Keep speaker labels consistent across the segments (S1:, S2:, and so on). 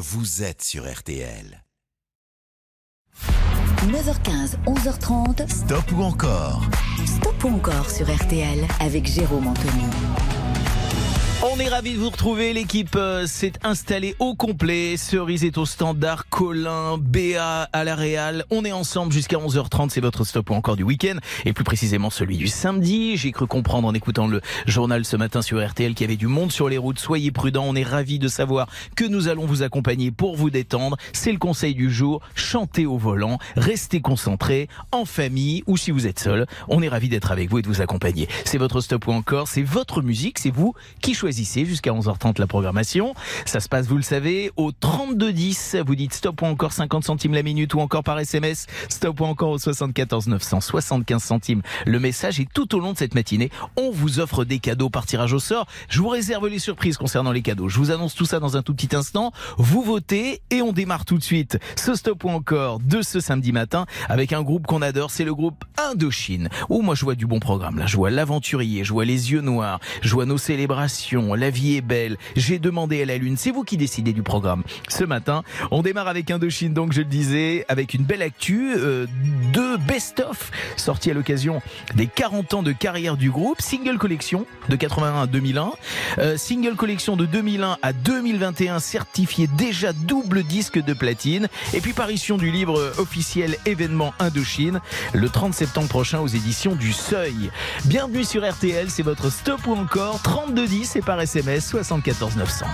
S1: vous êtes sur RTL.
S2: 9h15, 11h30.
S1: Stop ou encore?
S2: Stop ou encore sur RTL avec Jérôme Anthony.
S3: On est ravis de vous retrouver. L'équipe euh, s'est installée au complet. Cerise est au standard, Colin, Béa à la Réal. On est ensemble jusqu'à 11h30. C'est votre stop ou encore du week-end. Et plus précisément celui du samedi. J'ai cru comprendre en écoutant le journal ce matin sur RTL qu'il y avait du monde sur les routes. Soyez prudents. On est ravis de savoir que nous allons vous accompagner pour vous détendre. C'est le conseil du jour. Chantez au volant. Restez concentrés en famille ou si vous êtes seul. On est ravis d'être avec vous et de vous accompagner. C'est votre stop ou encore. C'est votre musique. C'est vous qui choisissez choisissez jusqu'à 11h30 la programmation. Ça se passe, vous le savez, au 3210. Vous dites stop ou encore 50 centimes la minute ou encore par SMS. Stop ou encore au 74 900, 75 centimes le message. Et tout au long de cette matinée, on vous offre des cadeaux par tirage au sort. Je vous réserve les surprises concernant les cadeaux. Je vous annonce tout ça dans un tout petit instant. Vous votez et on démarre tout de suite ce stop ou encore de ce samedi matin avec un groupe qu'on adore. C'est le groupe Indochine. Où moi je vois du bon programme. Là, je vois l'aventurier, je vois les yeux noirs, je vois nos célébrations la vie est belle, j'ai demandé à la lune, c'est vous qui décidez du programme. Ce matin, on démarre avec Indochine, donc je le disais, avec une belle actu, euh, de best-of sorti à l'occasion des 40 ans de carrière du groupe, single collection de 81 à 2001, euh, single collection de 2001 à 2021 certifié déjà double disque de platine, et puis parution du livre officiel événement Indochine le 30 septembre prochain aux éditions du Seuil. Bienvenue sur RTL, c'est votre stop ou encore 3210 et par SMS 74 900.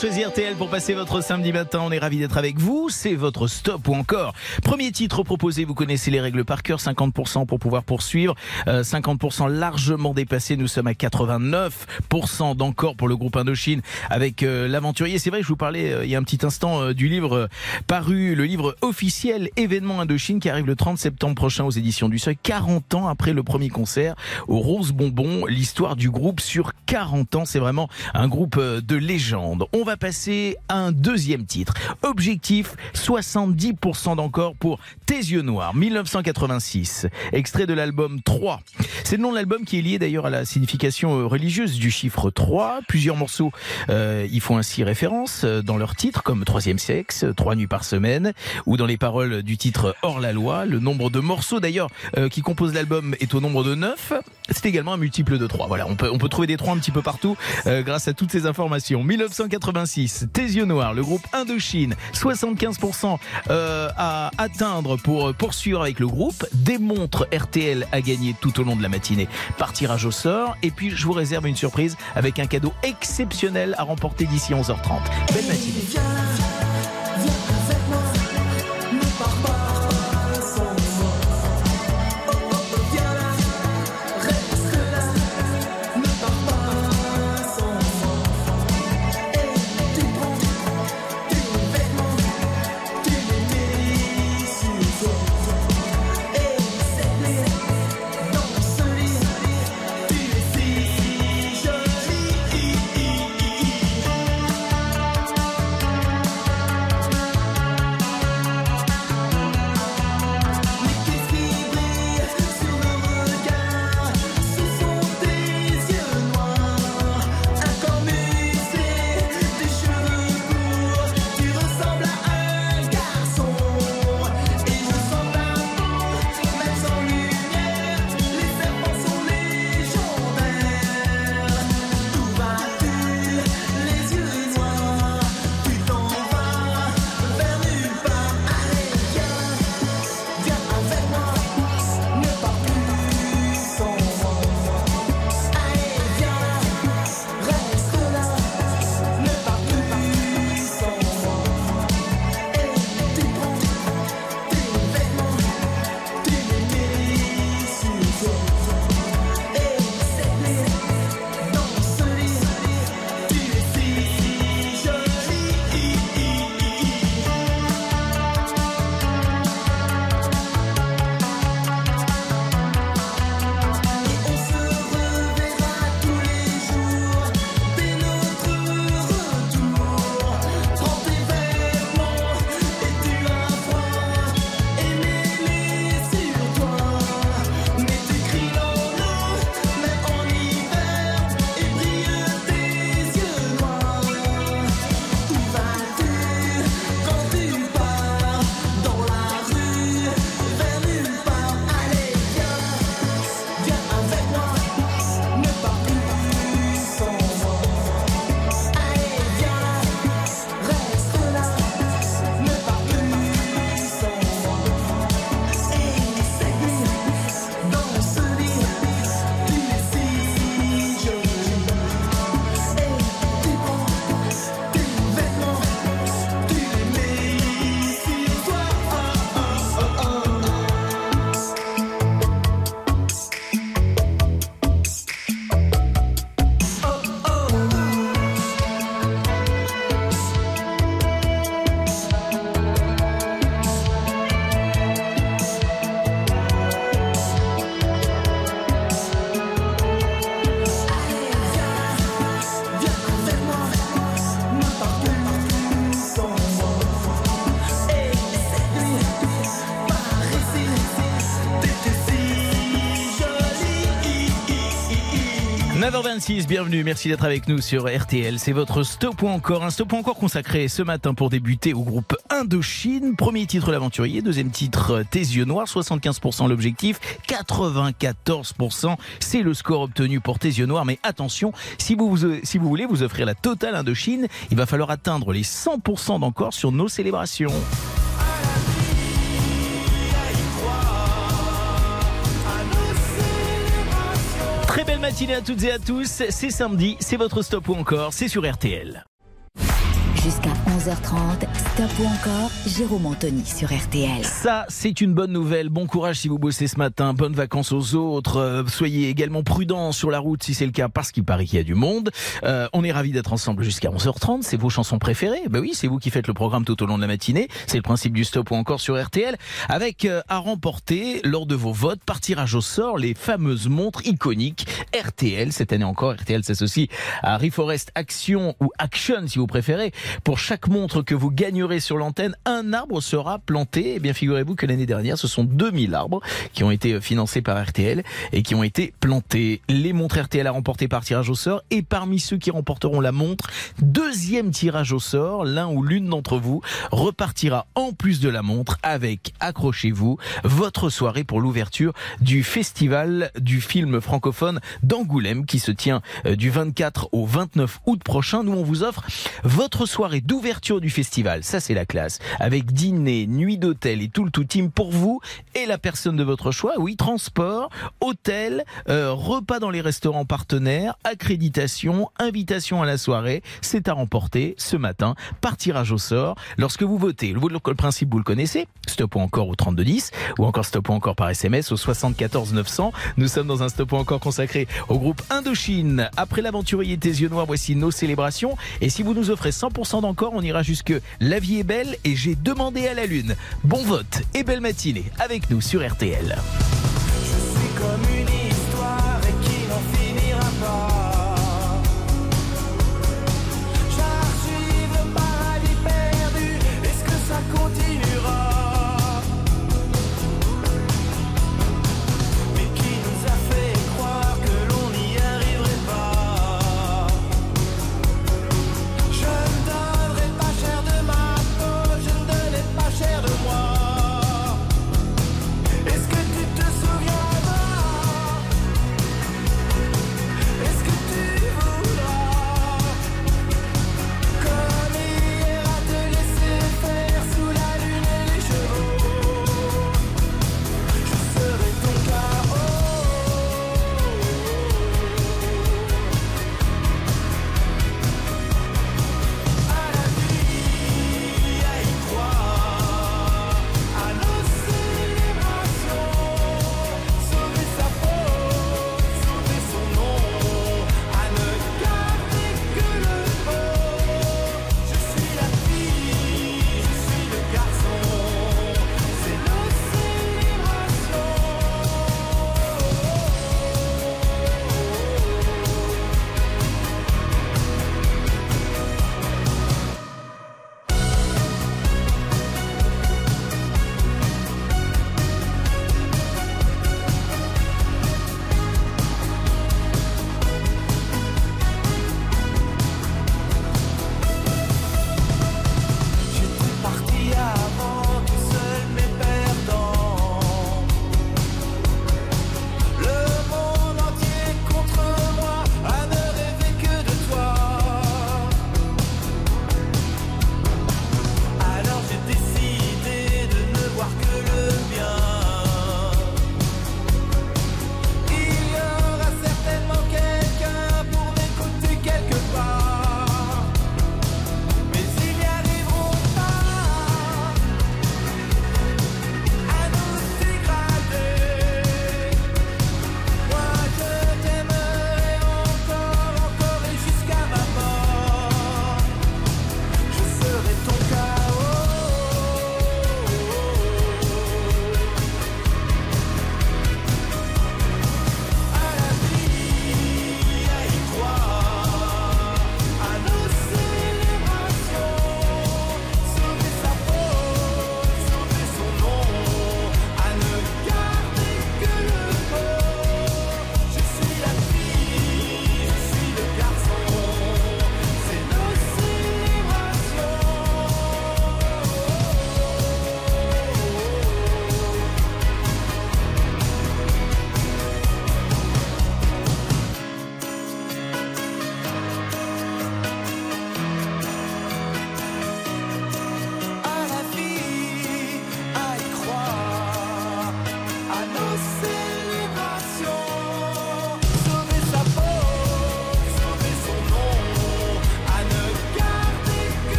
S3: Choisi RTL pour passer votre samedi matin. On est ravis d'être avec vous. C'est votre stop ou encore. Premier titre proposé, vous connaissez les règles par cœur. 50% pour pouvoir poursuivre. 50% euh, largement dépassé. Nous sommes à 89% d'encore pour le groupe Indochine avec euh, l'aventurier. C'est vrai, je vous parlais euh, il y a un petit instant du livre paru, le livre officiel événement Indochine qui arrive le 30 septembre prochain aux éditions du Seuil. 40 ans après le premier concert au Rose Bonbon. L'histoire du groupe sur 40 ans. C'est vraiment un groupe de légende. On va passer à un deuxième titre. Objectif 70% d'encore pour Tes yeux noirs, 1986. Extrait de l'album 3. C'est le nom de l'album qui est lié d'ailleurs à la signification euh, religieuse du chiffre 3. Plusieurs morceaux euh, y font ainsi référence euh, dans leur titre, comme Troisième sexe, Trois nuits par semaine, ou dans les paroles du titre Hors la loi. Le nombre de morceaux d'ailleurs qui composent l'album est au nombre de 9. C'est également un multiple de 3. Voilà, on peut, on peut trouver des 3 un petit peu partout grâce à toutes ces informations. 1986, Tes yeux noirs, le groupe Indochine, 75% euh, à atteindre pour poursuivre avec le groupe. Des montres RTL à gagner tout au long de la matinée par tirage au sort. Et puis je vous réserve une surprise avec un cadeau exceptionnel à remporter d'ici 11h30. Belle matinée. Bienvenue, merci d'être avec nous sur RTL. C'est votre stop ou encore, un stop ou encore consacré ce matin pour débuter au groupe Indochine. Premier titre l'aventurier, deuxième titre Tes yeux noirs, 75% l'objectif, 94% c'est le score obtenu pour Tes yeux noirs. Mais attention, si vous, si vous voulez vous offrir la totale Indochine, il va falloir atteindre les 100% d'encore sur nos célébrations. Très belle matinée à toutes et à tous. C'est samedi, c'est votre stop ou encore, c'est sur RTL.
S2: Jusqu'à 11h30, Stop ou encore, Jérôme Anthony sur RTL.
S3: Ça, c'est une bonne nouvelle. Bon courage si vous bossez ce matin. Bonnes vacances aux autres. Euh, soyez également prudents sur la route si c'est le cas, parce qu'il paraît qu'il y a du monde. Euh, on est ravis d'être ensemble jusqu'à 11h30. C'est vos chansons préférées. Ben oui, c'est vous qui faites le programme tout au long de la matinée. C'est le principe du Stop ou encore sur RTL. Avec euh, à remporter, lors de vos votes, par tirage au sort, les fameuses montres iconiques RTL. Cette année encore, RTL s'associe à Reforest Action ou Action si vous préférez. Pour chaque montre que vous gagnerez sur l'antenne, un arbre sera planté. Eh bien, figurez-vous que l'année dernière, ce sont 2000 arbres qui ont été financés par RTL et qui ont été plantés. Les montres RTL à remporter par tirage au sort et parmi ceux qui remporteront la montre, deuxième tirage au sort, l'un ou l'une d'entre vous repartira en plus de la montre avec, accrochez-vous, votre soirée pour l'ouverture du festival du film francophone d'Angoulême qui se tient euh, du 24 au 29 août prochain. Nous, on vous offre votre soirée d'ouverture du festival. Ça, c'est la classe. Avec dîner, nuit d'hôtel et tout le tout team pour vous et la personne de votre choix. Oui, transport, hôtel, euh, repas dans les restaurants partenaires, accréditation, invitation à la soirée. C'est à remporter ce matin par tirage au sort. Lorsque vous votez, le, le principe, vous le connaissez. Stop ou encore au 3210 ou encore stop ou encore par SMS au 74 900. Nous sommes dans un stop ou encore consacré au groupe Indochine. Après l'aventurier tes yeux noirs, voici nos célébrations. Et si vous nous offrez 100% d'encore, on ira jusque La vie est belle et j'ai demandé à la lune. Bon vote et belle matinée avec nous sur RTL.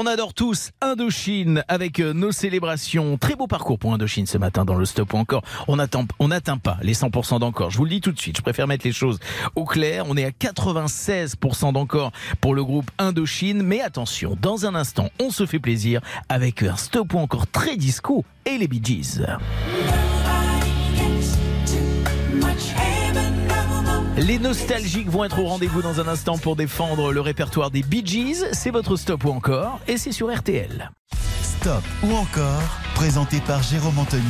S3: On adore tous Indochine avec euh, nos célébrations. Très beau parcours pour Indochine ce matin dans le stop ou encore. On n'atteint pas les 100% d'encore. Je vous le dis tout de suite, je préfère mettre les choses au clair. On est à 96% d'encore pour le groupe Indochine. Mais attention, dans un instant, on se fait plaisir avec un stop ou encore très disco et les Bee Gees. Les nostalgiques vont être au rendez-vous dans un instant pour défendre le répertoire des Bee Gees. C'est votre stop ou encore et c'est sur RTL.
S1: Stop ou encore, présenté par Jérôme Anthony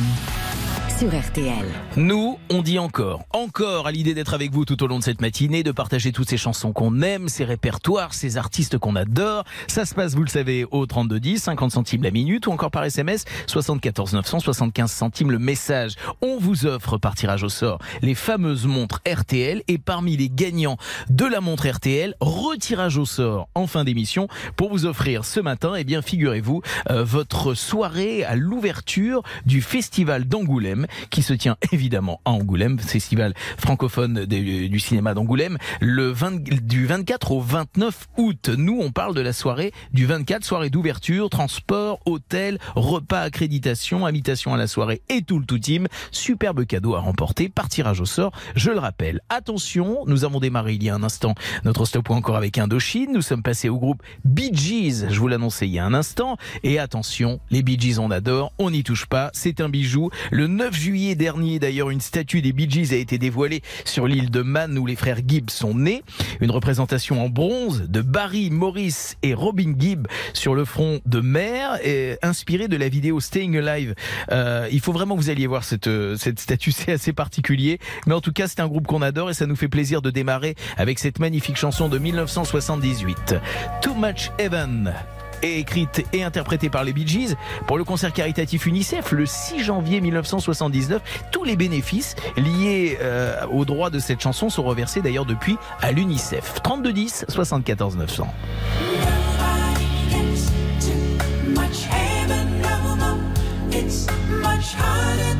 S3: Nous, on dit encore, encore à l'idée d'être avec vous tout au long de cette matinée, de partager toutes ces chansons qu'on aime, ces répertoires, ces artistes qu'on adore. Ça se passe, vous le savez, au 3210, 50 centimes la minute ou encore par SMS 74 975 centimes le message. On vous offre par tirage au sort les fameuses montres RTL et parmi les gagnants de la montre RTL, retirage au sort en fin d'émission pour vous offrir ce matin, eh bien, figurez-vous, euh, votre soirée à l'ouverture du festival d'Angoulême qui se tient évidemment à Angoulême, festival francophone du cinéma d'Angoulême, le 20, du 24 au 29 août. Nous, on parle de la soirée du 24, soirée d'ouverture, transport, hôtel, repas, accréditation, invitation à la soirée et tout le tout team. Superbe cadeau à remporter par tirage au sort. Je le rappelle. Attention, nous avons démarré il y a un instant notre stop encore avec Indochine. Nous sommes passés au groupe Bee Gees. Je vous l'annonçais il y a un instant. Et attention, les Bee Gees, on adore. On n'y touche pas. C'est un bijou. Le 9 juillet dernier, d'ailleurs, une statue des Bee Gees a été dévoilée sur l'île de Man où les frères Gibb sont nés. Une représentation en bronze de Barry Morris et Robin Gibb sur le front de mer, et inspirée de la vidéo Staying Alive. Euh, il faut vraiment que vous alliez voir cette, cette statue, c'est assez particulier. Mais en tout cas, c'est un groupe qu'on adore et ça nous fait plaisir de démarrer avec cette magnifique chanson de 1978. Too Much Heaven et écrite et interprétée par les Bee Gees pour le concert caritatif UNICEF le 6 janvier 1979. Tous les bénéfices liés euh, au droit de cette chanson sont reversés d'ailleurs depuis à l'UNICEF. 32 10 74 900.
S4: It's much harder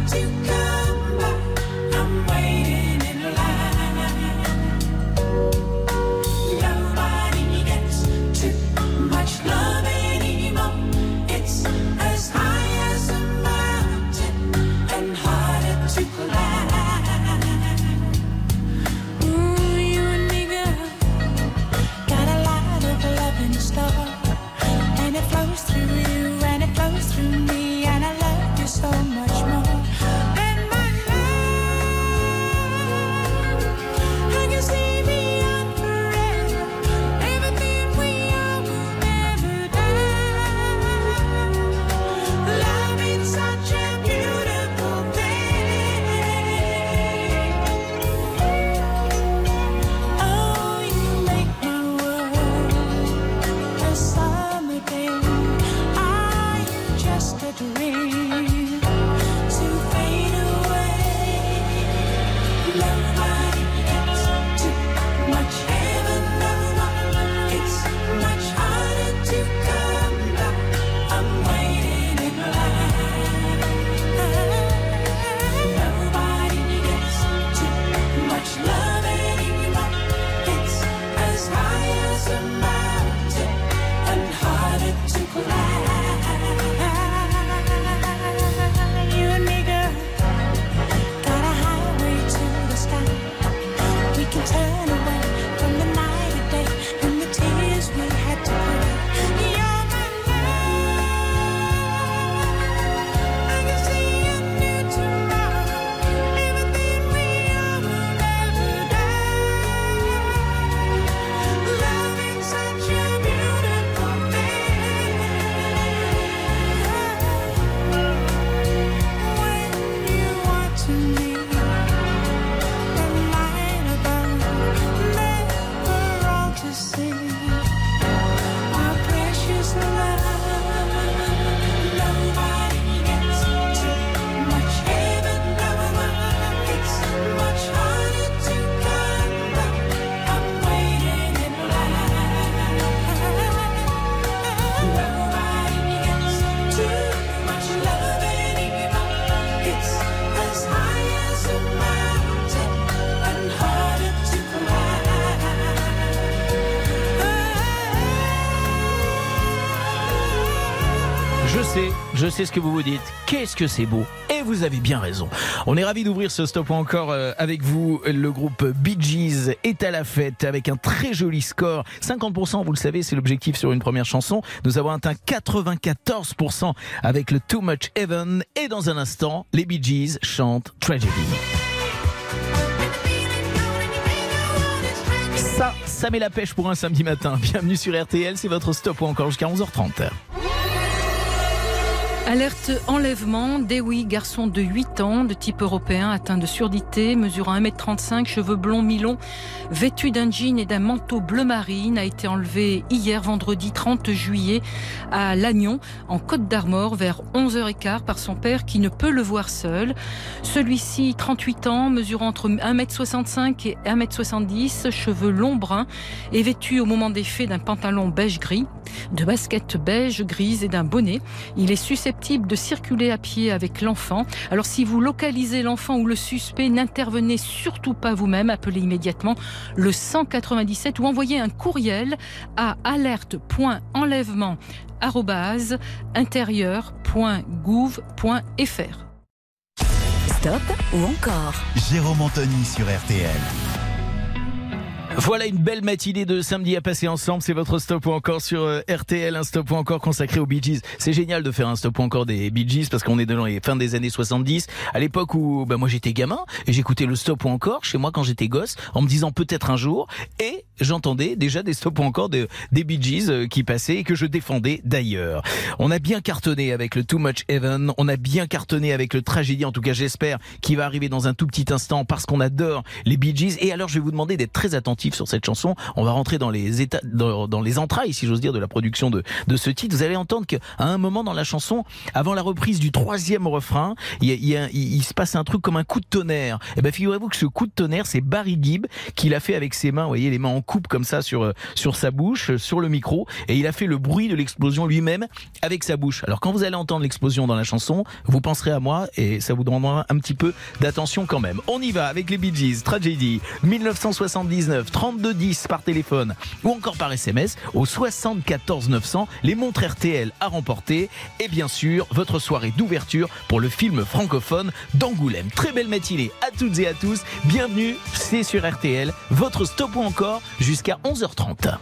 S3: sais ce que vous vous dites. Qu'est-ce que c'est beau Et vous avez bien raison. On est ravi d'ouvrir ce stop encore euh, avec vous. Le groupe Bee Gees est à la fête avec un très joli score. 50%, vous le savez, c'est l'objectif sur une première chanson. Nous avons atteint 94% avec le Too Much Heaven. Et dans un instant, les Bee Gees chantent Tragedy. Ça, ça met la pêche pour un samedi matin. Bienvenue sur RTL, c'est votre stop encore jusqu'à 11h30.
S5: Alerte enlèvement, Dewey, garçon de 8 ans, de type européen, atteint de surdité, mesurant 1m35, cheveux blonds mi-longs, vêtu d'un jean et d'un manteau bleu marine, a été enlevé hier, vendredi 30 juillet, à Lannion, en Côte d'Armor, vers 11h15 par son père qui ne peut le voir seul. Celui-ci, 38 ans, mesurant entre 1m65 et 1m70, cheveux longs bruns, est vêtu au moment des faits d'un pantalon beige-gris, de baskets beige grises et d'un bonnet. Il est susceptible de circuler à pied avec l'enfant. Alors si vous localisez l'enfant ou le suspect, n'intervenez surtout pas vous-même, appelez immédiatement le 197 ou envoyez un courriel à alerte.enlèvement intérieur.gouv.fr.
S2: Stop ou encore
S1: Jérôme Anthony sur RTL.
S3: Voilà une belle matinée de samedi à passer ensemble. C'est votre stop ou encore sur euh, RTL, un stop ou encore consacré aux Bee Gees. C'est génial de faire un stop ou encore des Bee Gees parce qu'on est dans les fins des années 70. À l'époque où bah, moi j'étais gamin et j'écoutais le stop ou encore chez moi quand j'étais gosse en me disant peut-être un jour et j'entendais déjà des stop ou encore de, des Bee Gees euh, qui passaient et que je défendais d'ailleurs. On a bien cartonné avec le Too Much Heaven. On a bien cartonné avec le Tragédie. En tout cas, j'espère qu'il va arriver dans un tout petit instant parce qu'on adore les Bee Gees. Et alors, je vais vous demander d'être très sur cette chanson. On va rentrer dans les états, dans, les entrailles, si j'ose dire, de la production de, de ce titre. Vous allez entendre qu'à un moment dans la chanson, avant la reprise du troisième refrain, il, se passe un truc comme un coup de tonnerre. Et ben, figurez-vous que ce coup de tonnerre, c'est Barry Gibb qui l'a fait avec ses mains. Vous voyez, les mains en coupe comme ça sur, euh, sur sa bouche, euh, sur le micro. Et il a fait le bruit de l'explosion lui-même avec sa bouche. Alors, quand vous allez entendre l'explosion dans la chanson, vous penserez à moi et ça vous demandera un petit peu d'attention quand même. On y va avec les Bee Gees, Tragedy, 1979, 32 10 par téléphone ou encore par SMS au 74 900. Les montres RTL à remporter et bien sûr votre soirée d'ouverture pour le film francophone d'Angoulême. Très belle matinée à toutes et à tous. Bienvenue, c'est sur RTL, votre stop ou encore jusqu'à 11h30.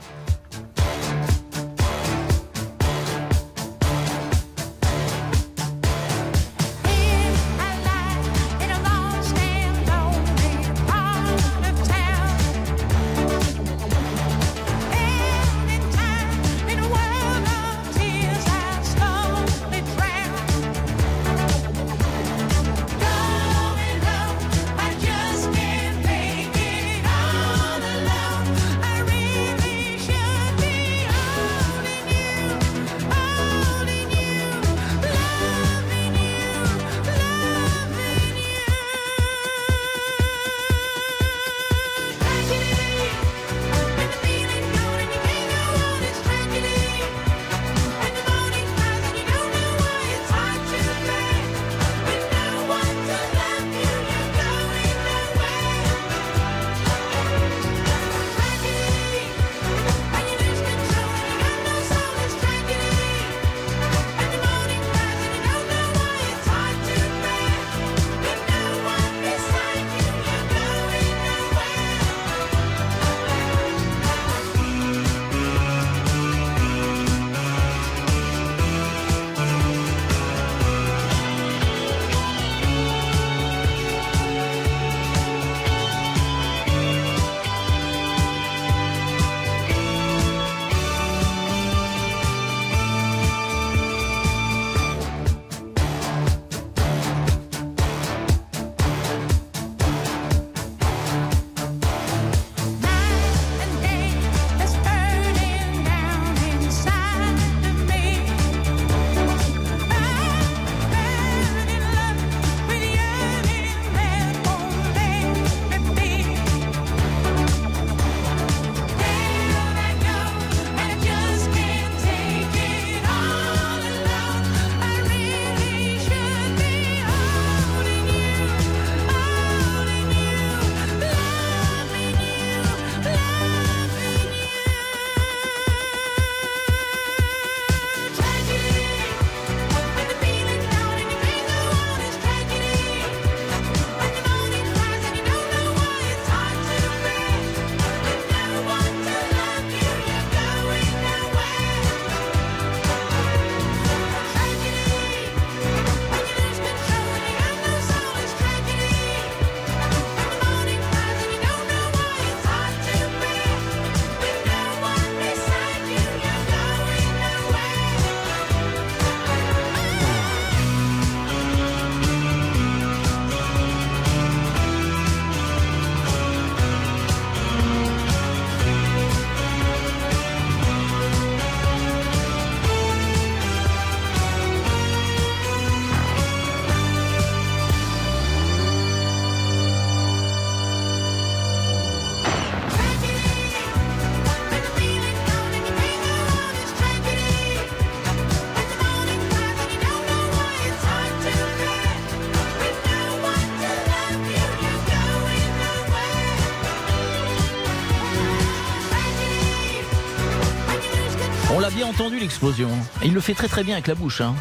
S3: Entendu l'explosion. Il le fait très très bien avec la bouche. Hein.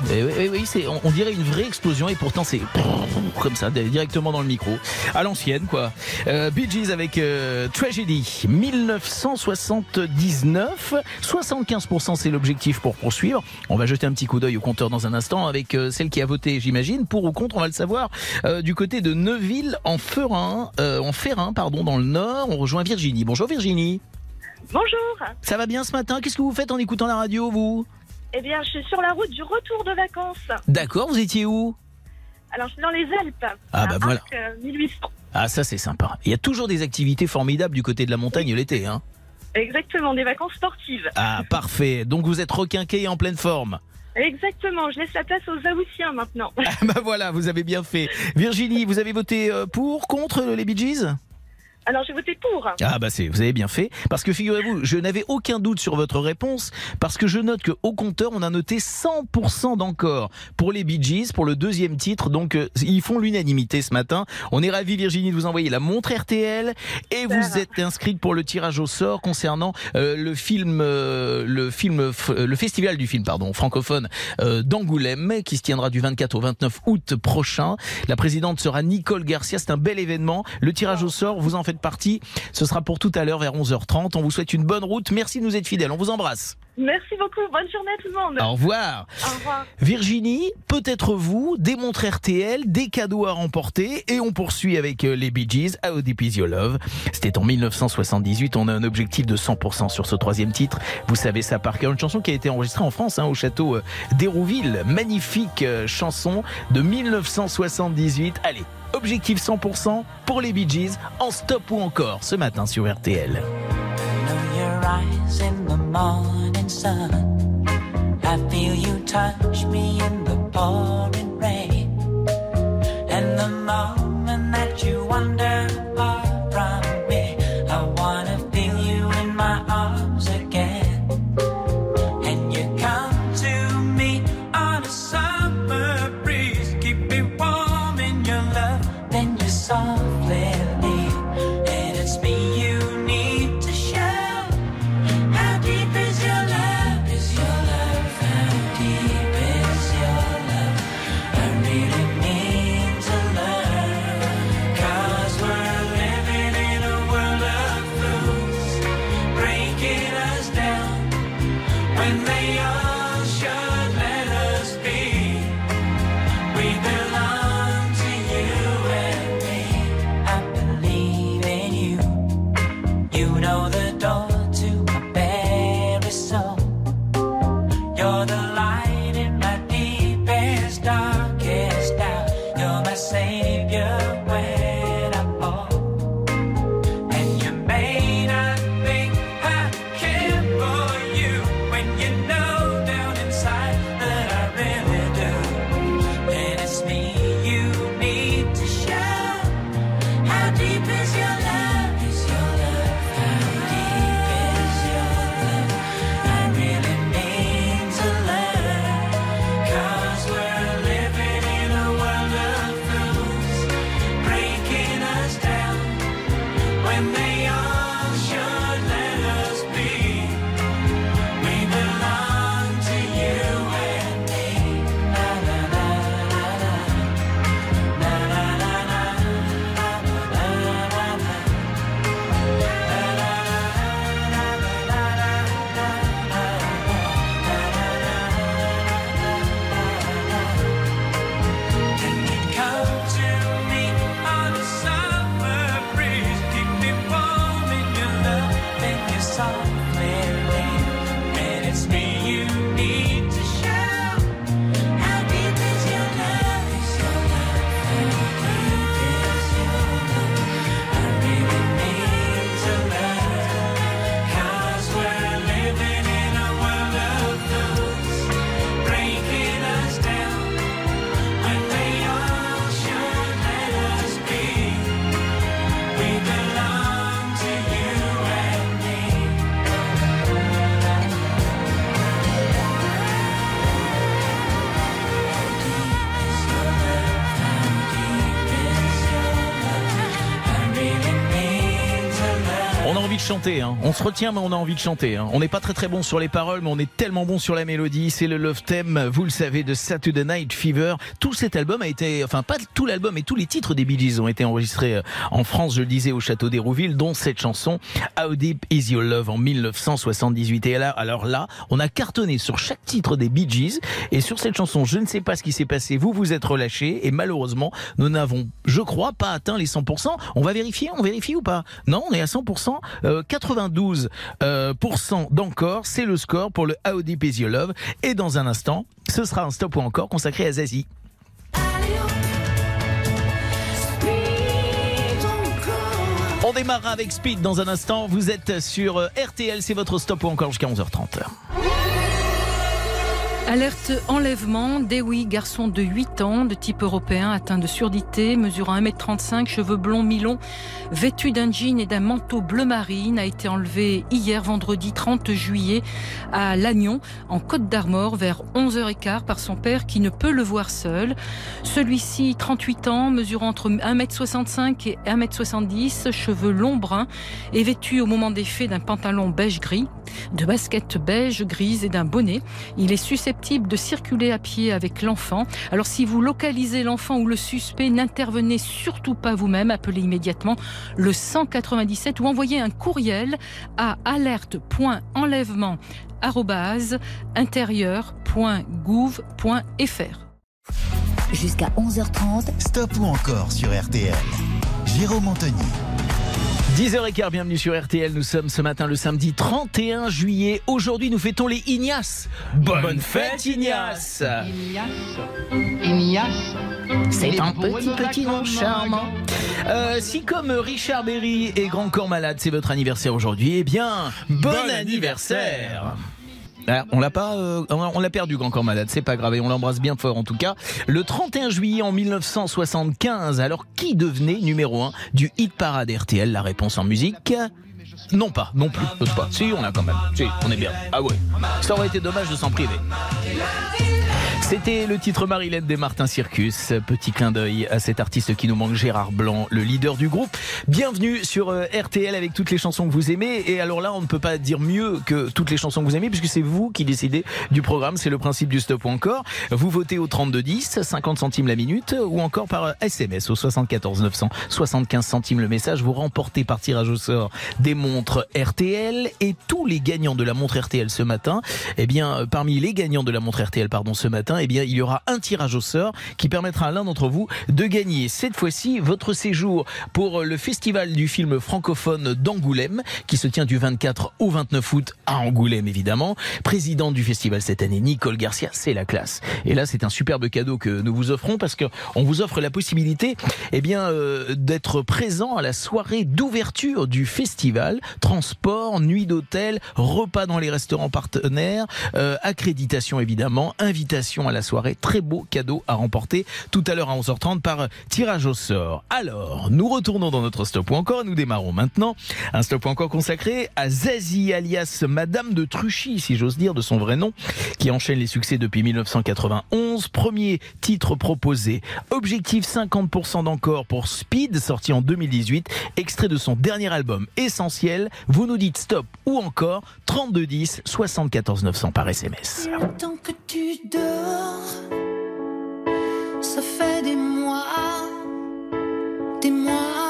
S3: C'est, on, on dirait une vraie explosion et pourtant c'est comme ça, directement dans le micro. À l'ancienne, quoi. Euh, Bee Gees avec euh, Tragedy, 1979. 75% c'est l'objectif pour poursuivre. On va jeter un petit coup d'œil au compteur dans un instant avec euh, celle qui a voté, j'imagine, pour ou contre, on va le savoir, euh, du côté de Neuville en Ferin, euh, en Ferrin, pardon, dans le Nord. On rejoint Virginie. Bonjour Virginie.
S6: Bonjour.
S3: Ça va bien ce matin? Qu'est-ce que vous faites en écoutant la radio, vous?
S6: Eh bien, je suis sur la route du retour de vacances.
S3: D'accord, vous étiez où?
S6: Alors, je suis dans les Alpes.
S3: Ah, bah voilà.
S6: Arc, euh, 1800.
S3: Ah, ça c'est sympa. Il y a toujours des activités formidables du côté de la montagne l'été, hein
S6: Exactement, des vacances sportives.
S3: Ah, parfait. Donc vous êtes requinqué et en pleine forme.
S6: Exactement, je laisse la place aux Aoussiens maintenant.
S3: Ah, bah voilà, vous avez bien fait. Virginie, vous avez voté euh, pour, contre les Bee Gees?
S6: Alors, j'ai voté pour.
S3: Ah bah c'est, vous avez bien fait. Parce que figurez-vous, je n'avais aucun doute sur votre réponse, parce que je note que au compteur, on a noté 100% d'encore pour les Bee Gees, pour le deuxième titre. Donc euh, ils font l'unanimité ce matin. On est ravis Virginie de vous envoyer la montre RTL et vous êtes inscrite pour le tirage au sort concernant euh, le film, euh, le film, euh, le festival du film pardon francophone euh, d'Angoulême qui se tiendra du 24 au 29 août prochain. La présidente sera Nicole Garcia. C'est un bel événement. Le tirage au sort, vous en faites partie. Ce sera pour tout à l'heure vers 11h30. On vous souhaite une bonne route. Merci de nous être fidèles. On vous embrasse.
S6: Merci beaucoup. Bonne journée à tout le monde.
S3: Au revoir.
S6: Au revoir.
S3: Virginie, peut-être vous, des montres RTL, des cadeaux à remporter et on poursuit avec euh, les Bee Gees, How Deep Is Your Love. C'était en 1978, on a un objectif de 100% sur ce troisième titre. Vous savez ça par cœur, une chanson qui a été enregistrée en France, hein, au château euh, d'Hérouville. Magnifique euh, chanson de 1978. Allez, objectif 100% pour les Bee en stop ou encore, ce matin sur RTL. Hein. On se retient, mais on a envie de chanter. hein. On n'est pas très très bon sur les paroles, mais on est tellement bon sur la mélodie. C'est le love theme, vous le savez, de Saturday Night Fever. Tout cet album a été, enfin pas tout l'album, mais tous les titres des Bee Gees ont été enregistrés euh, en France, je le disais, au château d'Hérouville, dont cette chanson How Deep Is Your Love en 1978. Et alors, alors là, on a cartonné sur chaque titre des Bee Gees et sur cette chanson, je ne sais pas ce qui s'est passé. Vous vous êtes relâchés et malheureusement, nous n'avons, je crois, pas atteint les 100%. On va vérifier, on vérifie ou pas? Non, on est à 100%. Euh, 92% euh, d'encore, c'est le score pour le How Deep Is Your Love. Et dans un instant, ce sera un stop ou encore consacré à Zazie. On démarrera avec Speed dans un instant. Vous êtes sur euh, RTL, c'est votre stop ou encore jusqu'à 11h30.
S5: Alerte enlèvement, Dewey, garçon de 8 ans, de type européen, atteint de surdité, mesurant 1m35, cheveux blonds mi-longs, vêtu d'un jean et d'un manteau bleu marine, a été enlevé hier vendredi 30 juillet à Lannion, en Côte d'Armor, vers 11h15 par son père qui ne peut le voir seul. Celui-ci, 38 ans, mesurant entre 1m65 et 1m70, cheveux longs bruns, est vêtu au moment des faits d'un pantalon beige-gris, de baskets beige grises et d'un bonnet. Il est susceptible de circuler à pied avec l'enfant. Alors si vous localisez l'enfant ou le suspect, n'intervenez surtout pas vous-même. Appelez immédiatement le 197 ou envoyez un courriel à alerte.enlèvement intérieur.gouv.fr.
S2: Jusqu'à 11h30,
S1: Stop ou encore sur RTL. Jérôme Anthony.
S3: 10h15, bienvenue sur RTL. Nous sommes ce matin le samedi 31 juillet. Aujourd'hui, nous fêtons les Ignace. Bonne, fête, Ignace C'est un petit petit nom charmant. Euh, si comme Richard Berry et Grand Corps Malade, c'est votre anniversaire aujourd'hui, eh bien, bon, anniversaire on l'a pas, euh, on l'a perdu Grand Corps Malade, c'est pas grave, et on l'embrasse bien fort en tout cas. Le 31 juillet en 1975, alors qui devenait numéro 1 du hit parade RTL La réponse en musique? Non pas, non plus, pas. Si, on a quand même. Si, on est bien. Ah ouais. Ça aurait été dommage de s'en priver. C'était le titre Marilyn des Martin Circus. Petit clin d'œil à cet artiste qui nous manque, Gérard Blanc, le leader du groupe. Bienvenue sur euh, RTL avec toutes les chansons que vous aimez. Et alors là, on ne peut pas dire mieux que toutes les chansons que vous aimez puisque c'est vous qui décidez du programme. C'est le principe du stop ou encore. Vous votez au 3210, 50 centimes la minute ou encore par SMS au 74 900, 75 centimes le message. Vous remportez par tirage au sort des montres RTL et tous les gagnants de la montre RTL ce matin. Eh bien, euh, parmi les gagnants de la montre RTL, pardon, ce matin, eh bien, il y aura un tirage au sort qui permettra à l'un d'entre vous de gagner cette fois-ci votre séjour pour le festival du film francophone d'Angoulême qui se tient du 24 au 29 août à Angoulême évidemment. Président du festival cette année, Nicole Garcia, c'est la classe. Et là, c'est un superbe cadeau que nous vous offrons parce que on vous offre la possibilité, eh bien, euh, d'être présent à la soirée d'ouverture du festival. Transport, nuit d'hôtel, repas dans les restaurants partenaires, euh, accréditation évidemment, invitation à la soirée. Très beau cadeau à remporter tout à l'heure à 11h30 par tirage au sort. Alors, nous retournons dans notre stop ou encore nous démarrons maintenant un stop ou encore consacré à Zazie alias Madame de Truchy, si j'ose dire de son vrai nom, qui enchaîne les succès depuis 1991. Premier titre proposé, objectif 50% d'encore pour Speed, sorti en 2018, extrait de son dernier album Essentiel. Vous nous dites stop ou encore 3210 74 900 par SMS.
S7: Tant que tu dors, ça fait des mois, des mois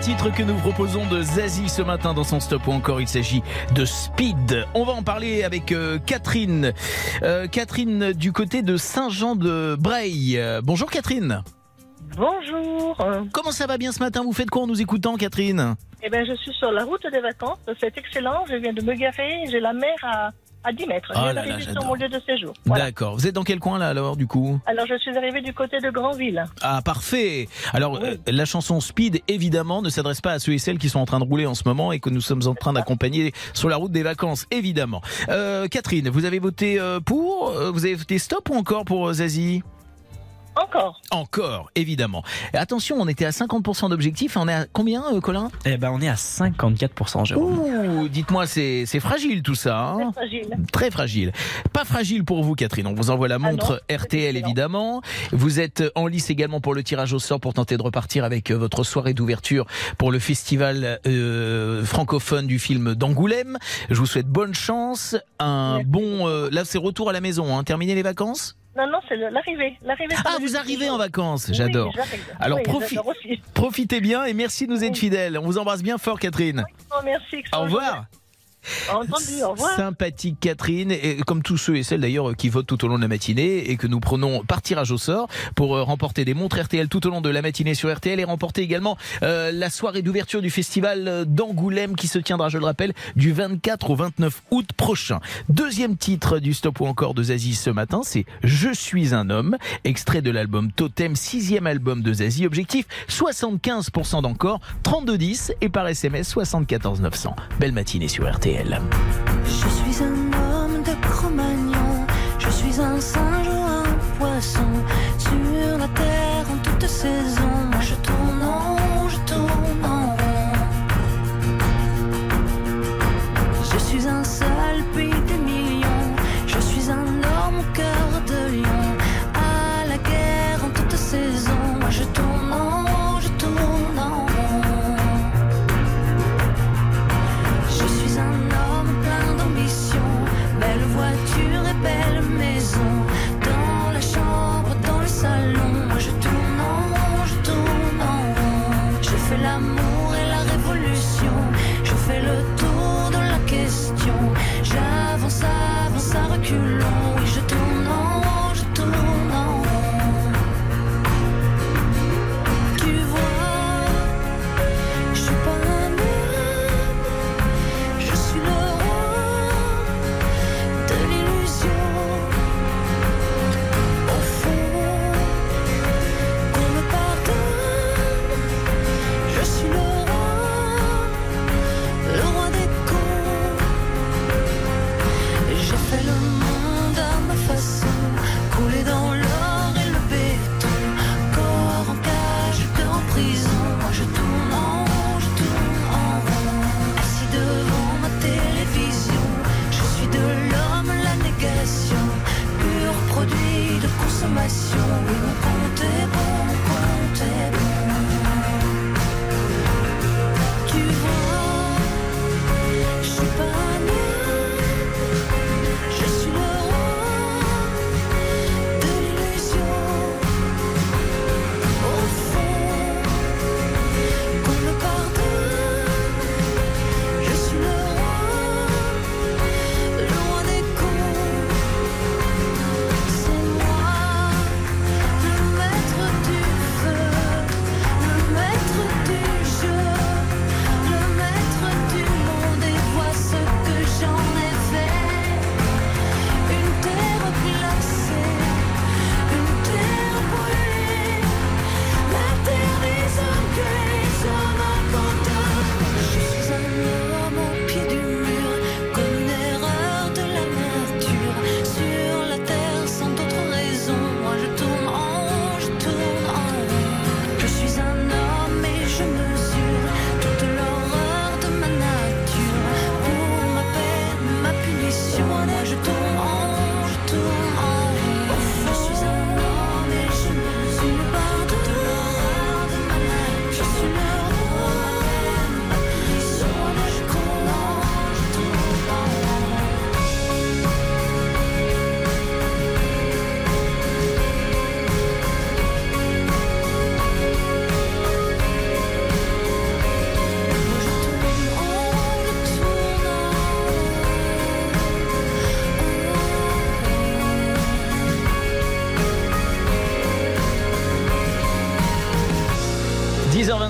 S3: titre que nous proposons de Zazie ce matin dans son stop ou encore il s'agit de Speed. On va en parler avec euh, Catherine. Euh, Catherine du côté de Saint-Jean-de-Breil. Euh, bonjour Catherine.
S6: Bonjour.
S3: Comment ça va bien ce matin? Vous faites quoi en nous écoutant Catherine?
S6: Eh bien, je suis sur la route des vacances. C'est excellent. Je viens de me garer. J'ai la mer à, à 10 mètres.
S3: Oh là là,
S6: sur mon lieu de séjour. Voilà.
S3: D'accord. Vous êtes dans quel coin là alors du coup?
S6: Alors, je suis arrivée du côté de Grandville.
S3: Ah parfait. Alors
S6: Oui.
S3: euh, la chanson Speed évidemment ne s'adresse pas à ceux et celles qui sont en train de rouler en ce moment et que nous sommes en train d'accompagner sur la route des vacances évidemment. Euh, Catherine, vous avez voté euh, pour Vous avez voté stop ou encore pour Zazie?
S6: Encore.
S3: Encore, évidemment. Et attention, on était à 50% d'objectifs. On est à combien, euh, Colin?
S8: Eh ben, on est à 54%, Jérôme.
S3: Ouh, dites-moi, c'est c'est fragile tout ça. hein?
S6: C'est fragile.
S3: Très fragile. Pas fragile pour vous, Catherine. On vous envoie la montre
S6: non,
S3: RTL, évidemment. Vous êtes en lice également pour le tirage au sort pour tenter de repartir avec euh, votre soirée d'ouverture pour le festival euh, francophone du film d'Angoulême. Je vous souhaite bonne chance. Un
S6: Merci
S3: bon. euh, là, c'est retour à la maison. Hein. Terminer les vacances?
S6: Non, non, c'est l'arrivée.
S3: Ah, vous arrivez en vacances.
S6: Oui,
S3: J'adore. Alors,
S6: Oui,
S3: profi-. Profitez bien et merci de nous être fidèles. On vous embrasse bien fort, Catherine.
S6: Oh, merci.
S3: Au revoir.
S6: Entendu. Au revoir.
S3: Sympathique Catherine, et comme tous ceux et celles d'ailleurs qui votent tout au long de la matinée et que nous prenons par tirage au sort pour euh, remporter des montres RTL tout au long de la matinée sur RTL et remporter également euh, la soirée d'ouverture du festival euh, d'Angoulême qui se tiendra, je le rappelle, du 24 au 29 août prochain. Deuxième titre du Stop ou encore de Zazie ce matin, c'est Je suis un homme, extrait de l'album Totem, sixième album de Zazie. Objectif 75% d'encore, 3210 et par SMS 74 900. Belle matinée sur RTL.
S7: Je suis un homme de Cro-Magnon, je suis un singe ou un poisson. Sur la terre en toute saison.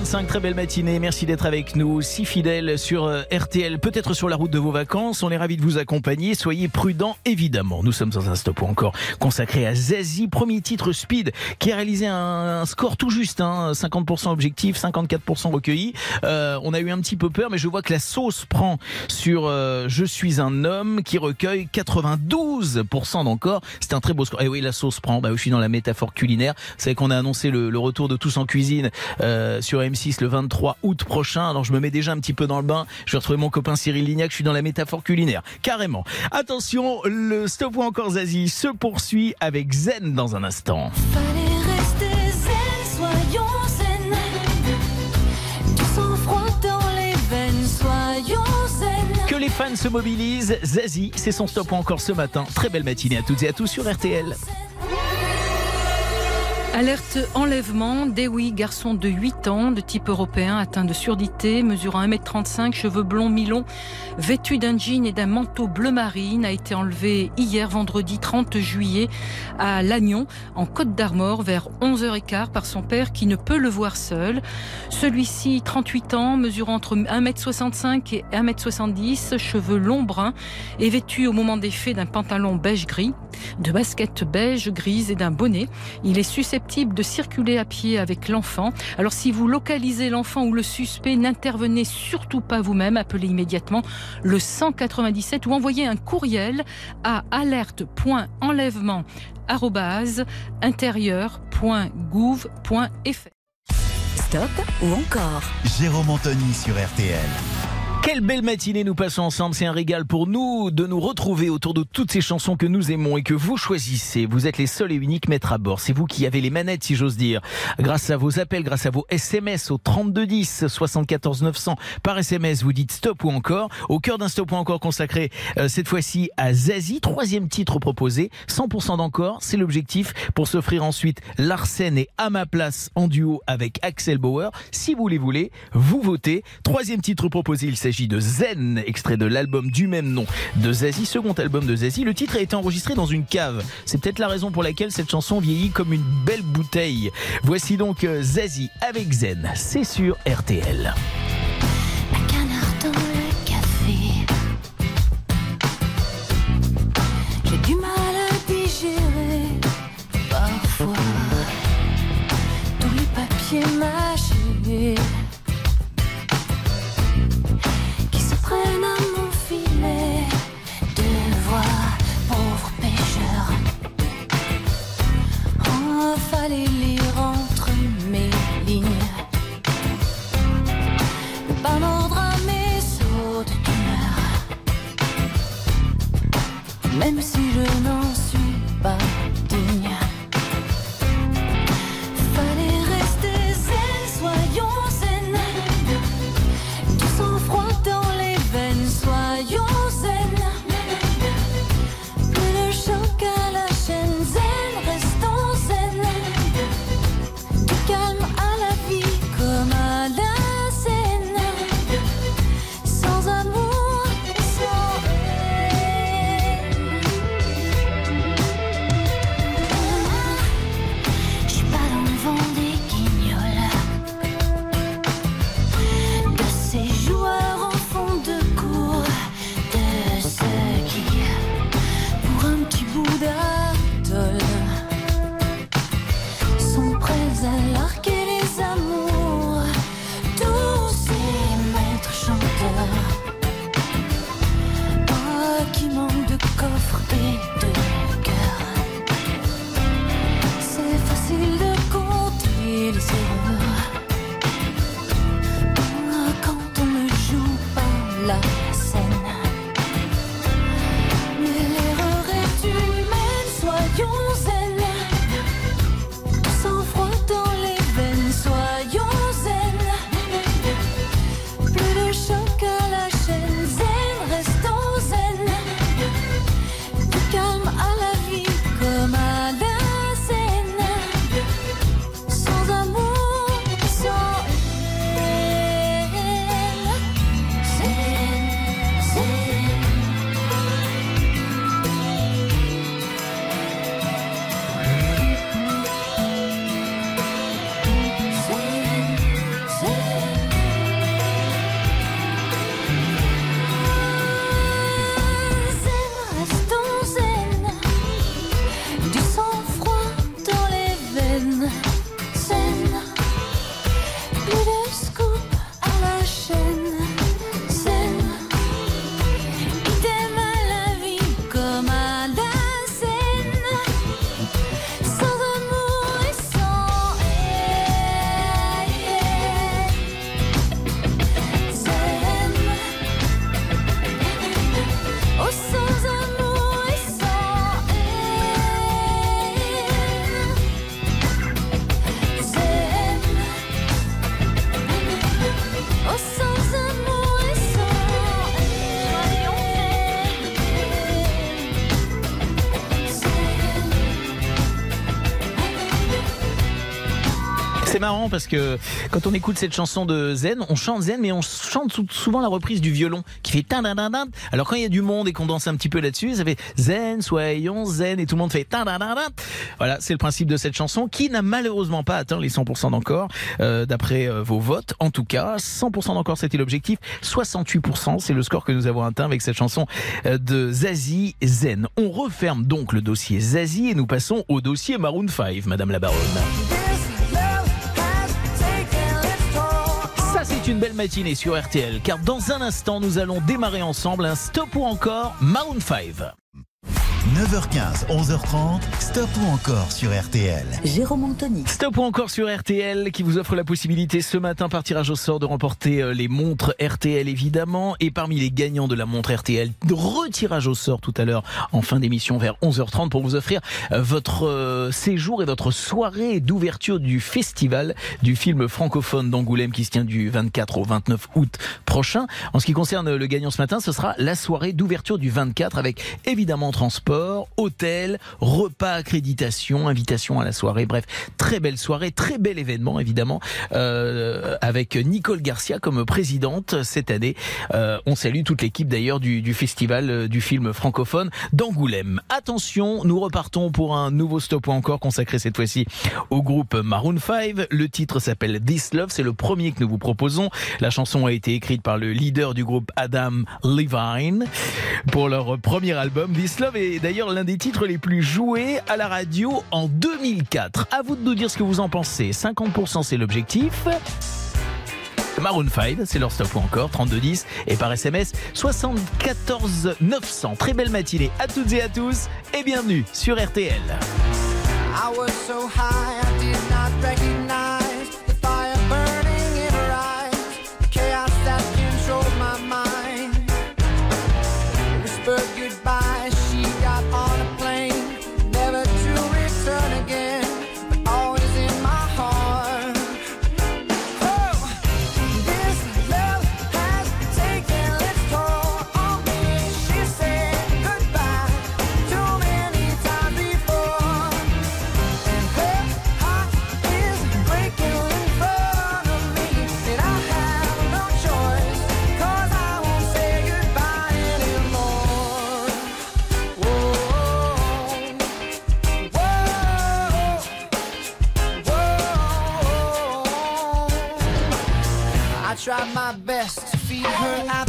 S3: 6h25, très belle matinée. Merci d'être avec nous, si fidèles sur euh, RTL, peut-être sur la route de vos vacances. On est ravis de vous accompagner. Soyez prudents, évidemment. Nous sommes dans un stop encore consacré à Zazie, premier titre speed qui a réalisé un, score tout juste, hein, 50% objectif, 54% recueilli. Euh, on a eu un petit peu peur, mais je vois que la sauce prend sur euh, Je suis un homme qui recueille 92% d'encore. C'est un très beau score. Et oui, la sauce prend. Bah, je suis dans la métaphore culinaire. Savez qu'on a annoncé le, le retour de Tous en cuisine euh, sur M6 le 23 août prochain. Alors je me mets déjà un petit peu dans le bain. Je vais retrouver mon copain Cyril Lignac. Je suis dans la métaphore culinaire. Carrément. Attention, le stop ou encore Zazie se poursuit avec Zen dans un instant.
S7: Fallait rester zen, soyons zen. Du sang-froid dans les veines, soyons zen.
S3: Que les fans se mobilisent. Zazie, c'est son stop ou encore ce matin. Très belle matinée à toutes et à tous sur RTL.
S5: Alerte enlèvement, Dewi, garçon de 8 ans, de type européen, atteint de surdité, mesurant 1m35, cheveux blonds mi-longs, vêtu d'un jean et d'un manteau bleu marine, a été enlevé hier vendredi 30 juillet à Lannion, en Côte d'Armor, vers 11h15 par son père qui ne peut le voir seul. Celui-ci, 38 ans, mesurant entre 1m65 et 1m70, cheveux longs bruns, est vêtu au moment des faits d'un pantalon beige-gris, de baskets beige grises et d'un bonnet. Il est susceptible de circuler à pied avec l'enfant. Alors si vous localisez l'enfant ou le suspect, n'intervenez surtout pas vous-même, appelez immédiatement le 197 ou envoyez un courriel à alerte.enlèvement intérieur.gouv.fr.
S2: Stop ou encore
S1: Jérôme Anthony sur RTL.
S3: Quelle belle matinée nous passons ensemble. C'est un régal pour nous de nous retrouver autour de toutes ces chansons que nous aimons et que vous choisissez. Vous êtes les seuls et uniques maîtres à bord. C'est vous qui avez les manettes, si j'ose dire. Grâce à vos appels, grâce à vos SMS au 3210 74 900 par SMS, vous dites stop ou encore. Au cœur d'un stop ou encore consacré euh, cette fois-ci à Zazie. Troisième titre proposé. 100% d'encore. C'est l'objectif pour s'offrir ensuite Larsen et à ma place en duo avec Axel Bauer. Si vous les voulez, vous votez. Troisième titre proposé, il s'agit de Zen, extrait de l'album du même nom de Zazie, second album de Zazie. Le titre a été enregistré dans une cave. C'est peut-être la raison pour laquelle cette chanson vieillit comme une belle bouteille. Voici donc euh, Zazie avec Zen. C'est sur RTL.
S7: Parfois Fallait lire entre mes lignes. Pas mordre à mes sauts d'humeur Même si je n'en
S3: parce que quand on écoute cette chanson de Zen, on chante Zen, mais on chante sou- souvent la reprise du violon qui fait tin. Alors quand il y a du monde et qu'on danse un petit peu là-dessus, ça fait Zen, soyons Zen et tout le monde fait tin. Voilà, c'est le principe de cette chanson qui n'a malheureusement pas atteint les 100% d'encore euh, d'après euh, vos votes. En tout cas, 100% d'encore c'était l'objectif, 68% c'est le score que nous avons atteint avec cette chanson euh, de Zazie Zen. On referme donc le dossier Zazie et nous passons au dossier Maroon 5, Madame la Baronne. Une belle matinée sur RTL, car dans un instant, nous allons démarrer ensemble un stop ou encore Maroon 5.
S1: 9h15, 11h30, stop ou encore sur RTL.
S2: Jérôme Anthony.
S3: Stop ou encore sur RTL qui vous offre la possibilité ce matin par tirage au sort de remporter euh, les montres RTL évidemment et parmi les gagnants de la montre RTL de retirage au sort tout à l'heure en fin d'émission vers 11h30 pour vous offrir euh, votre euh, séjour et votre soirée d'ouverture du festival du film francophone d'Angoulême qui se tient du 24 au 29 août prochain. En ce qui concerne le gagnant ce matin, ce sera la soirée d'ouverture du 24 avec évidemment transport, hôtel, repas, accréditation, invitation à la soirée. Bref, très belle soirée, très bel événement évidemment euh, avec Nicole Garcia comme présidente cette année. Euh, on salue toute l'équipe d'ailleurs du, festival euh, du film francophone d'Angoulême. Attention, nous repartons pour un nouveau stop ou encore consacré cette fois-ci au groupe Maroon 5. Le titre s'appelle This Love, c'est le premier que nous vous proposons. La chanson a été écrite par le leader du groupe Adam Levine pour leur premier album. This Love d'ailleurs l'un des titres les plus joués à la radio en 2004. À vous de nous dire ce que vous en pensez. 50% c'est l'objectif. Maroon 5, c'est leur stop ou encore, 3210 et par SMS 74 900. Très belle matinée à toutes et à tous et bienvenue sur RTL.
S9: My best. To feed her appetite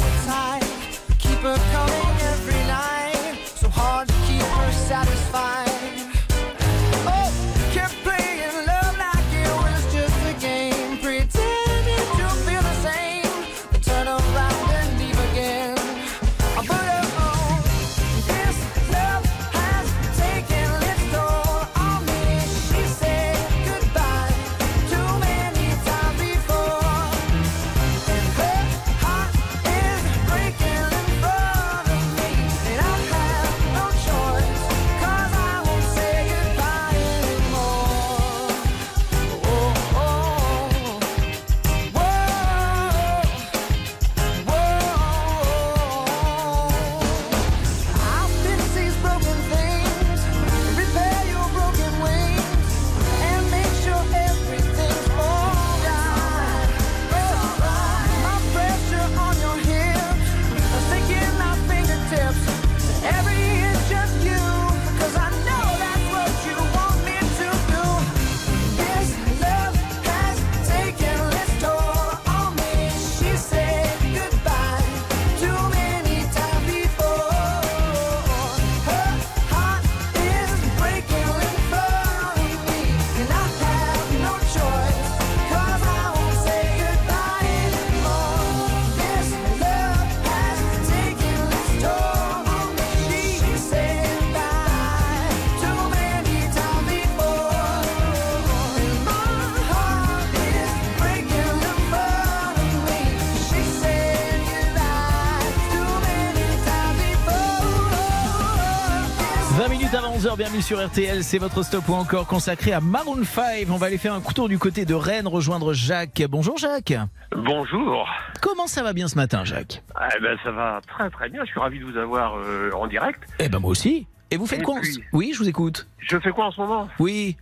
S3: bienvenue sur RTL, c'est votre stop ou encore consacré à Maroon 5. On va aller faire un coup de tour du côté de Rennes, rejoindre Jacques. Bonjour Jacques.
S10: Bonjour.
S3: Comment ça va bien ce matin Jacques?
S10: Eh ben, ça va très très bien. Je suis ravi de vous avoir euh, en direct.
S3: Eh ben moi aussi. Et vous faites
S10: Et
S3: quoi en- Oui, je vous écoute.
S10: Je fais quoi en ce moment?
S3: Oui.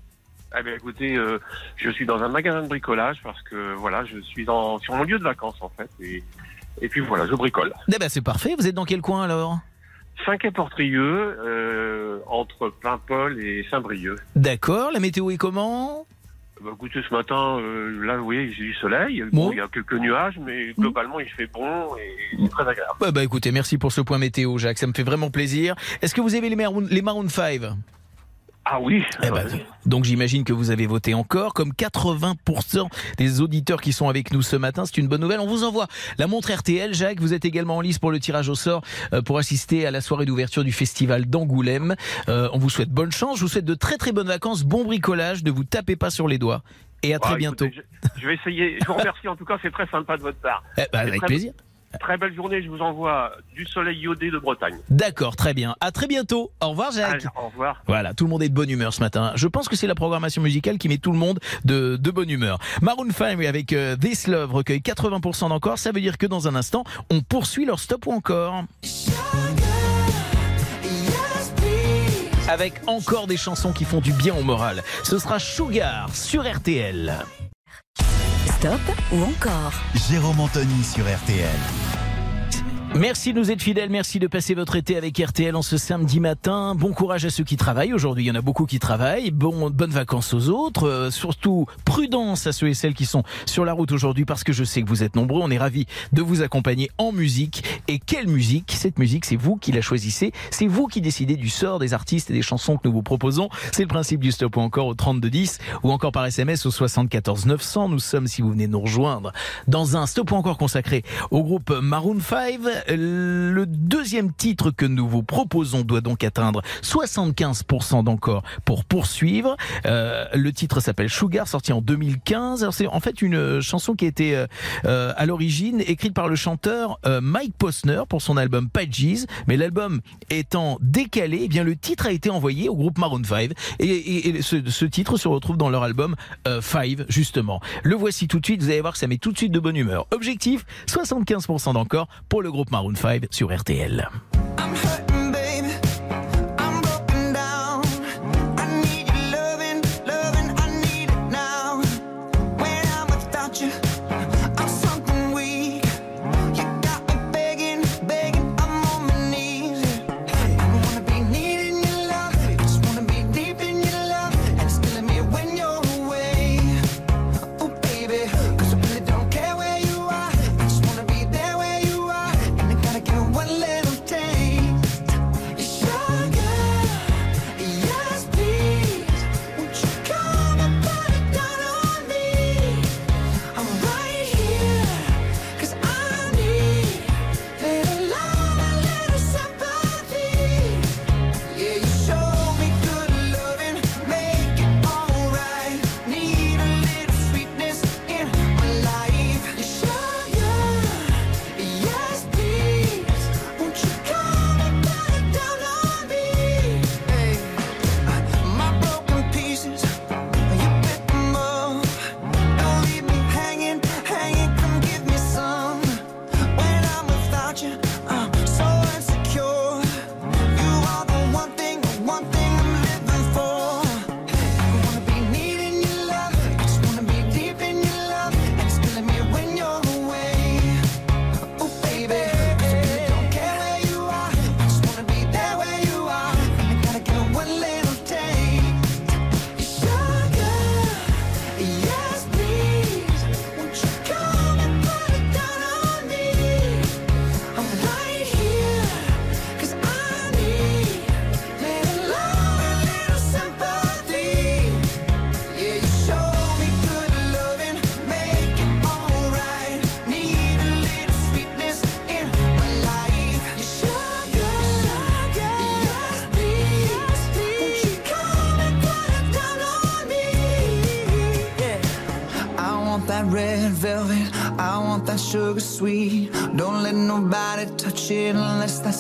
S10: Eh bien, écoutez, euh, je suis dans un magasin de bricolage parce que voilà, je suis dans, sur mon lieu de vacances en fait. Et, et puis voilà, je bricole.
S3: Eh ben c'est parfait. Vous êtes dans quel coin alors?
S10: 5 et Portrieux, euh, entre Paimpol et Saint-Brieuc.
S3: D'accord. La météo est comment?
S10: Bah, écoutez, ce matin, euh, là, vous voyez, j'ai du soleil.
S3: Bon.
S10: Bon, il y a quelques nuages, mais globalement, il fait bon et c'est très agréable.
S3: bah, bah, écoutez, merci pour ce point météo, Jacques. Ça me fait vraiment plaisir. Est-ce que vous avez les Maroon, les Maroon 5
S10: Ah oui.
S3: Eh ben, donc j'imagine que vous avez voté encore, comme 80% des auditeurs qui sont avec nous ce matin. C'est une bonne nouvelle. On vous envoie la montre RTL. Jacques, vous êtes également en lice pour le tirage au sort euh, pour assister à la soirée d'ouverture du festival d'Angoulême. Euh, on vous souhaite bonne chance. Je vous souhaite de très très bonnes vacances, bon bricolage. Ne vous tapez pas sur les doigts. Et à très
S10: Ah,
S3: bientôt.
S10: je, je vais essayer. Je vous remercie en tout cas, c'est très sympa de votre part.
S3: Eh ben, avec
S10: Très-
S3: plaisir.
S10: Très belle journée. Je vous envoie du soleil iodé de Bretagne.
S3: D'accord, très bien. À très bientôt. Au revoir, Jacques.
S10: Allez, au revoir.
S3: Voilà, tout le monde est de bonne humeur ce matin. Je pense que c'est la programmation musicale qui met tout le monde de, de bonne humeur. Maroon 5 avec euh, This Love recueille 80% d'encore. Ça veut dire que dans un instant, on poursuit leur stop ou encore. Avec encore des chansons qui font du bien au moral. Ce sera Sugar sur RTL.
S2: Stop ou encore
S1: Jérôme Anthony sur RTL.
S3: Merci de nous être fidèles, merci de passer votre été avec RTL en ce samedi matin. Bon courage à ceux qui travaillent aujourd'hui, il y en a beaucoup qui travaillent. Bon, bonnes vacances aux autres, Euh, surtout prudence à ceux et celles qui sont sur la route aujourd'hui parce que je sais que vous êtes nombreux. On est ravis de vous accompagner en musique. Et quelle musique? Cette musique, c'est vous qui la choisissez, c'est vous qui décidez du sort des artistes et des chansons que nous vous proposons. C'est le principe du stop ou encore au 3210 ou encore par SMS au 74 900. Nous sommes, si vous venez nous rejoindre, dans un stop ou encore consacré au groupe Maroon 5. Le deuxième titre que nous vous proposons doit donc atteindre 75% d'encore pour poursuivre. Euh, le titre s'appelle Sugar, sorti en 2015. Alors c'est en fait une chanson qui a été euh, euh, à l'origine écrite par le chanteur euh, Mike Posner pour son album Pages, mais l'album étant décalé, eh bien le titre a été envoyé au groupe Maroon 5 et, ce, ce titre se retrouve dans leur album euh, Five justement. Le voici tout de suite, vous allez voir que ça met tout de suite de bonne humeur. Objectif 75% d'encore pour le groupe Maroon 5 sur RTL.
S9: I'm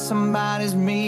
S9: somebody's me.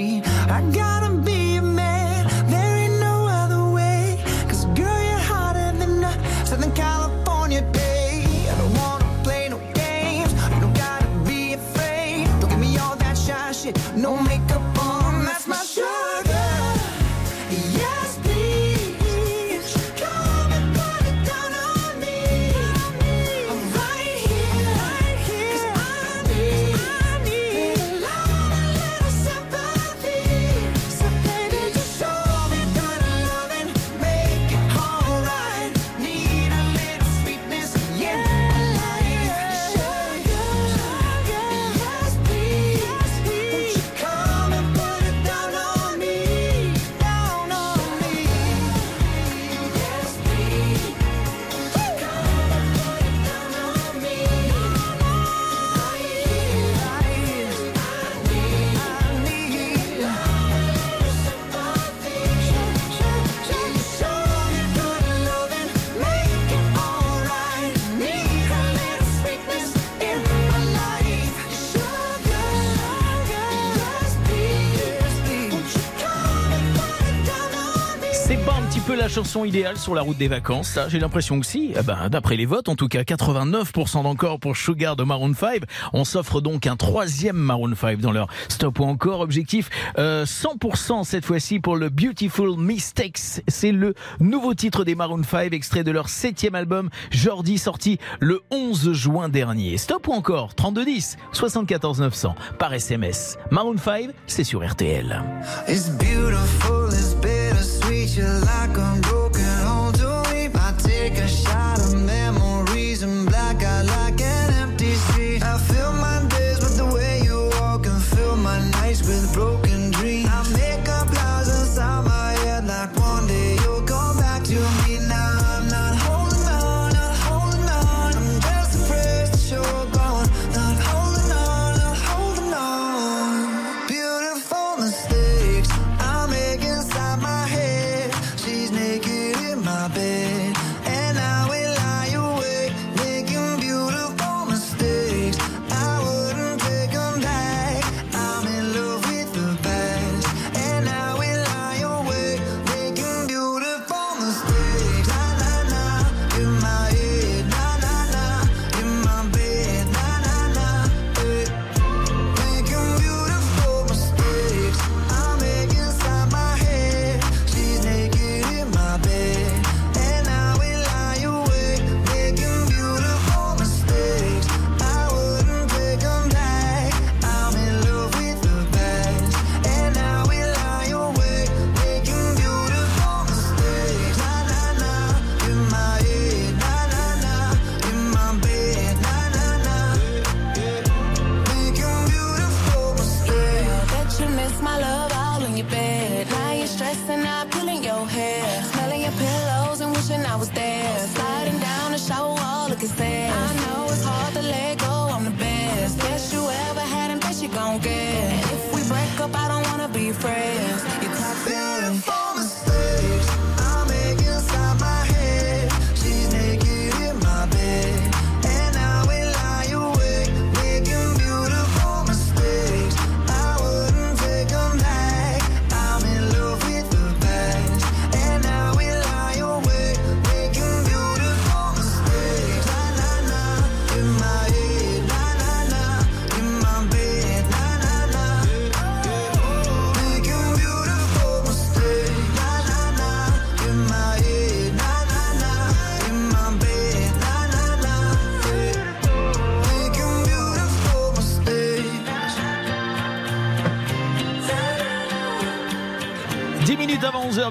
S3: Chanson idéale sur la route des vacances, ça J'ai l'impression que. Eh ben, D'après les votes, en tout cas 89% d'encore pour Sugar de Maroon 5. On s'offre donc un troisième Maroon 5 dans leur stop ou encore. Objectif euh, 100% cette fois-ci pour le Beautiful Mistakes. C'est le nouveau titre des Maroon 5, extrait de leur septième album Jordi, sorti le 11 juin dernier. Stop ou encore 3210 74 900 par SMS. Maroon 5, c'est sur RTL.
S9: you like I'm.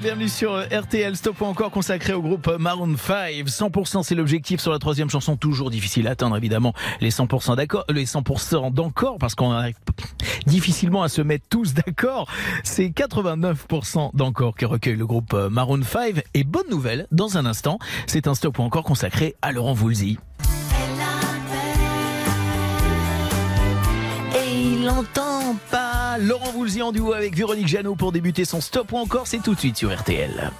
S3: Minutes avant 11h, bienvenue sur euh, RTL. Stop encore consacré au groupe Maroon 5. 100% c'est l'objectif sur la troisième chanson. Toujours difficile à atteindre évidemment les 100% d'accord, les 100% d'encore parce qu'on arrive difficilement à se mettre tous d'accord. C'est 89% d'encore que recueille le groupe euh, Maroon 5. Et bonne nouvelle, dans un instant, c'est un stop encore consacré à Laurent Voulzy. Et il entend pas Laurent Voulzy en duo avec Véronique Jeannot pour débuter son stop ou encore, c'est tout de suite sur RTL.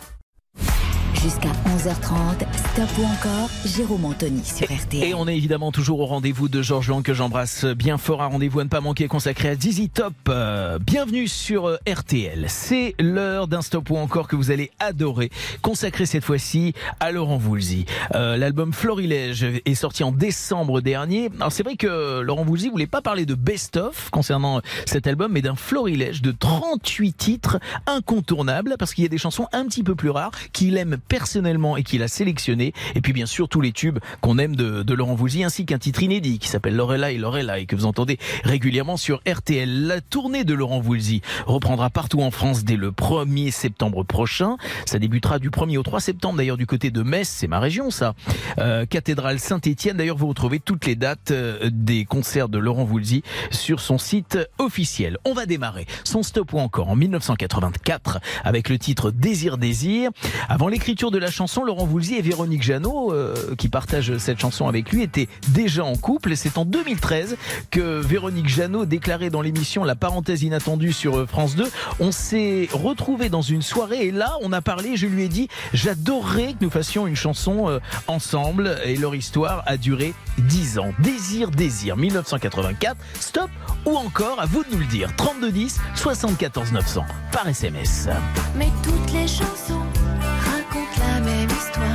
S2: Jusqu'à 11h30, Stop ou encore, Jérôme Anthony sur RTL.
S3: Et on est évidemment toujours au rendez-vous de Georges Lang que j'embrasse bien fort. Un rendez-vous à ne pas manquer consacré à Dizzy Top. Euh, bienvenue sur euh, RTL. C'est l'heure d'un stop ou encore que vous allez adorer. Consacré cette fois-ci à Laurent Voulzy. Euh, L'album Florilège est sorti en décembre dernier. Alors c'est vrai que Laurent Voulzy voulait pas parler de best-of concernant cet album, mais d'un Florilège de 38 titres incontournables parce qu'il y a des chansons un petit peu plus rares qu'il aime personnellement et qu'il a sélectionné. Et puis bien sûr tous les tubes qu'on aime de, de Laurent Voulzy ainsi qu'un titre inédit qui s'appelle Lorelai, Lorelai que vous entendez régulièrement sur RTL. La tournée de Laurent Voulzy reprendra partout en France dès le 1er septembre prochain. Ça débutera du 1er au 3 septembre d'ailleurs du côté de Metz, c'est ma région ça. Euh, Cathédrale Saint-Étienne. D'ailleurs vous retrouvez toutes les dates euh, des concerts de Laurent Voulzy sur son site officiel. On va démarrer son stop ou encore en 1984 avec le titre Désir Désir. Avant l'écriture de la chanson, Laurent Voulzy et Véronique Jeannot, euh, qui partagent cette chanson avec lui, étaient déjà en couple. Et c'est en 2013 que Véronique Jeannot déclarait dans l'émission La parenthèse inattendue sur euh, France 2. On s'est retrouvés dans une soirée et là, on a parlé. Je lui ai dit, j'adorerais que nous fassions une chanson euh, ensemble. Et leur histoire a duré 10 ans. Désir, désir, 1984. Stop ou encore, à vous de nous le dire. 32 10 74 900 par SMS.
S7: Mais toutes les chansons
S11: Just.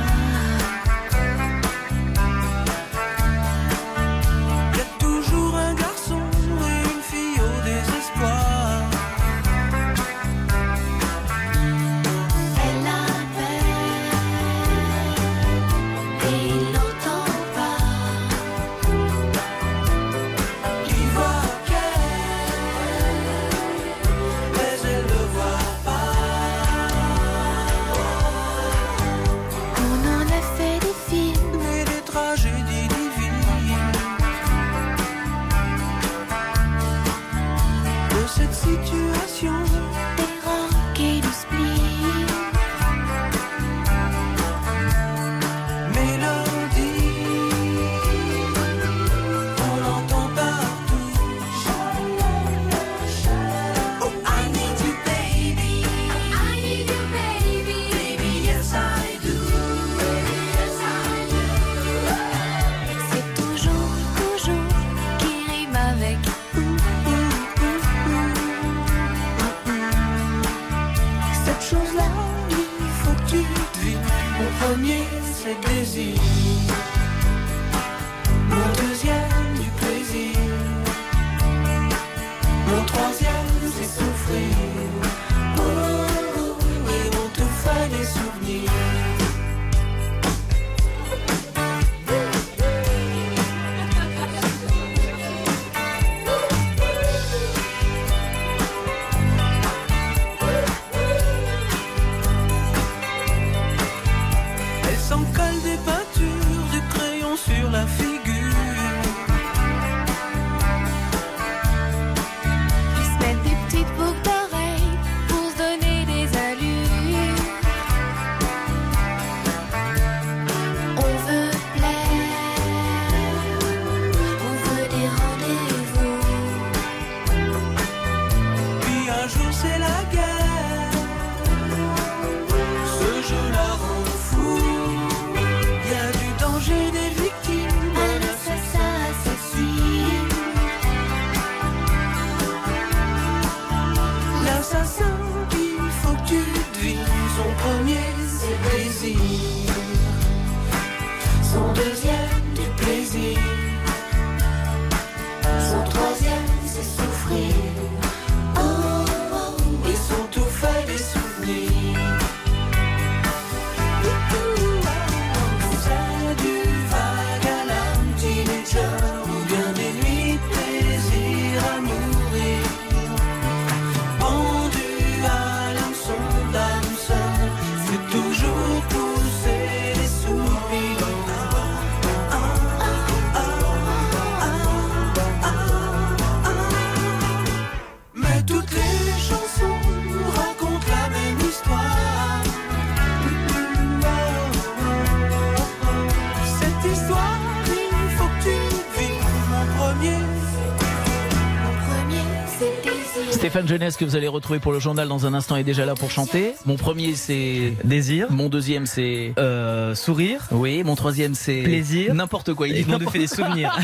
S3: Stéphane Jeunesse que vous allez retrouver pour le journal dans un instant est déjà là pour chanter. Mon premier c'est
S8: Désir,
S3: mon deuxième c'est
S8: euh, sourire,
S3: oui, mon troisième c'est
S8: Plaisir.
S3: N'importe quoi. Il n'importe-
S8: fait des souvenirs.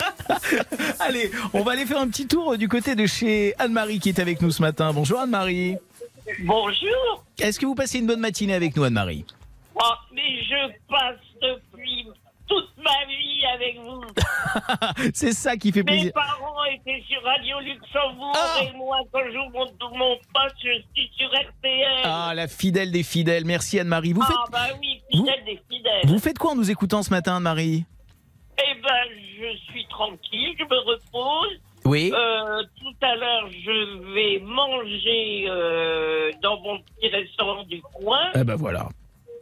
S3: Allez, on va aller faire un petit tour du côté de chez Anne-Marie qui est avec nous ce matin. Bonjour Anne-Marie.
S12: Bonjour.
S3: Est-ce que vous passez une bonne matinée avec nous Anne-Marie?
S12: Oh, mais je passe depuis toute ma vie avec vous.
S3: C'est ça qui fait
S12: Mes
S3: plaisir.
S12: parents étaient sur Radio Luxembourg
S3: Ah.
S12: et moi, quand j'ouvre mon, mon poste, je suis sur RTL.
S3: Ah, la fidèle des fidèles. Merci Anne-Marie. Vous faites,
S12: Ah, bah oui, fidèle des fidèles.
S3: vous faites quoi en nous écoutant ce matin Anne-Marie?
S12: Eh ben, je suis tranquille, je me repose.
S3: Oui.
S12: Euh, tout à l'heure, je vais manger euh, dans mon petit restaurant du coin.
S3: Eh ben voilà.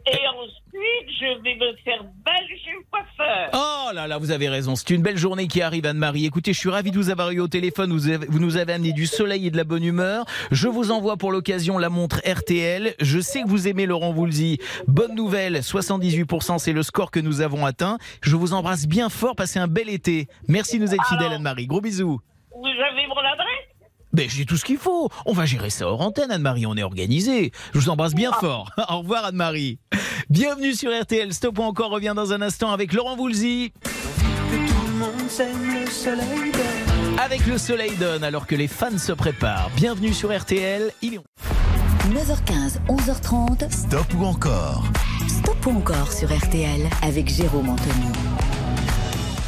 S12: Et ensuite, je vais me faire belle chez le coiffeur.
S3: Oh là là, vous avez raison. C'est une belle journée qui arrive, Anne-Marie. Écoutez, je suis ravi de vous avoir eu au téléphone. Vous, avez- vous nous avez amené du soleil et de la bonne humeur. Je vous envoie pour l'occasion la montre RTL. Je sais que vous aimez Laurent Voulzy. Bonne nouvelle, 78%, c'est le score que nous avons atteint. Je vous embrasse bien fort. Passez un bel été. Merci de nous être fidèles, Anne-Marie. Gros bisous.
S12: Vous avez mon adresse
S3: Ben, j'ai tout ce qu'il faut. On va gérer ça hors antenne, Anne-Marie. On est organisé. Je vous embrasse bien fort. Au revoir, Anne-Marie. Bienvenue sur RTL. Stop ou encore revient dans un instant avec Laurent Voulzy. Avec le soleil donne alors que les fans se préparent. Bienvenue sur RTL. Il est
S2: 9h15, 11h30.
S1: Stop ou encore
S2: Stop ou encore sur RTL avec Jérôme Anthony.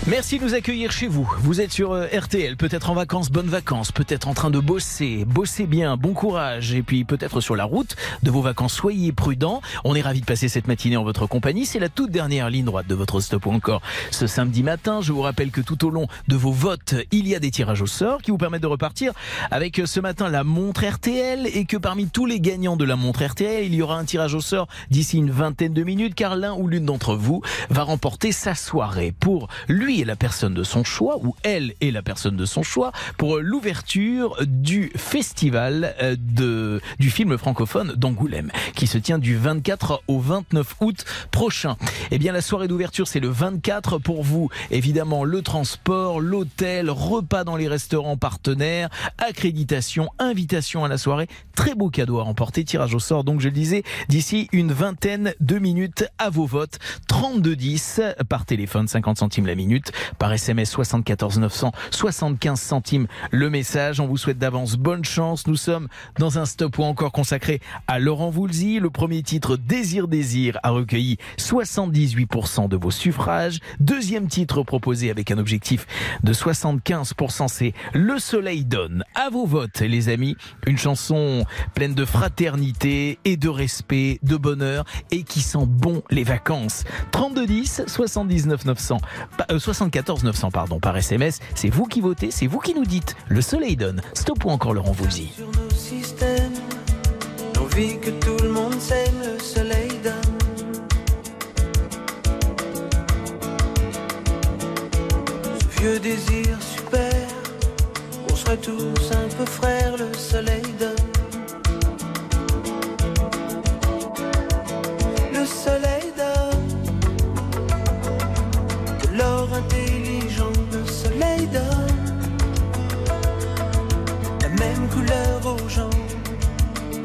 S3: Merci de nous accueillir chez vous. Vous êtes sur euh, RTL, peut-être en vacances, bonnes vacances, peut-être en train de bosser, bossez bien, bon courage, et puis peut-être sur la route de vos vacances, soyez prudents. On est ravis de passer cette matinée en votre compagnie. C'est la toute dernière ligne droite de votre stop ou encore ce samedi matin. Je vous rappelle que tout au long de vos votes, il y a des tirages au sort qui vous permettent de repartir avec euh, ce matin la montre RTL et que parmi tous les gagnants de la montre RTL, il y aura un tirage au sort d'ici une vingtaine de minutes car l'un ou l'une d'entre vous va remporter sa soirée pour lui et la personne de son choix ou elle et la personne de son choix pour l'ouverture du festival euh, de, du film francophone d'Angoulême qui se tient du 24 au 29 août prochain. Eh bien, la soirée d'ouverture, c'est le 24 pour vous. Évidemment, le transport, l'hôtel, repas dans les restaurants partenaires, accréditation, invitation à la soirée. Très beau cadeau à remporter, tirage au sort. Donc, je le disais, d'ici une vingtaine de minutes à vos votes. 32 10 par téléphone, 50 centimes la minute. Par SMS 74 900, 75 centimes le message. On vous souhaite d'avance bonne chance. Nous sommes dans un stop ou encore consacré à Laurent Voulzy. Le premier titre, Désir Désir, a recueilli 78% de vos suffrages. Deuxième titre proposé avec un objectif de 75%, c'est Le Soleil donne. À vos votes, les amis. Une chanson pleine de fraternité et de respect, de bonheur et qui sent bon les vacances. 32 10 79 900, pa- euh, 74 900 pardon par SMS. C'est vous qui votez, c'est vous qui nous dites. Le Soleil donne. Stop ou encore Laurent Voulzy.
S11: sur nos systèmes, que tout le monde s'aime, le soleil donne. Vieux désir super, qu'on serait tous un peu frères, le soleil donne.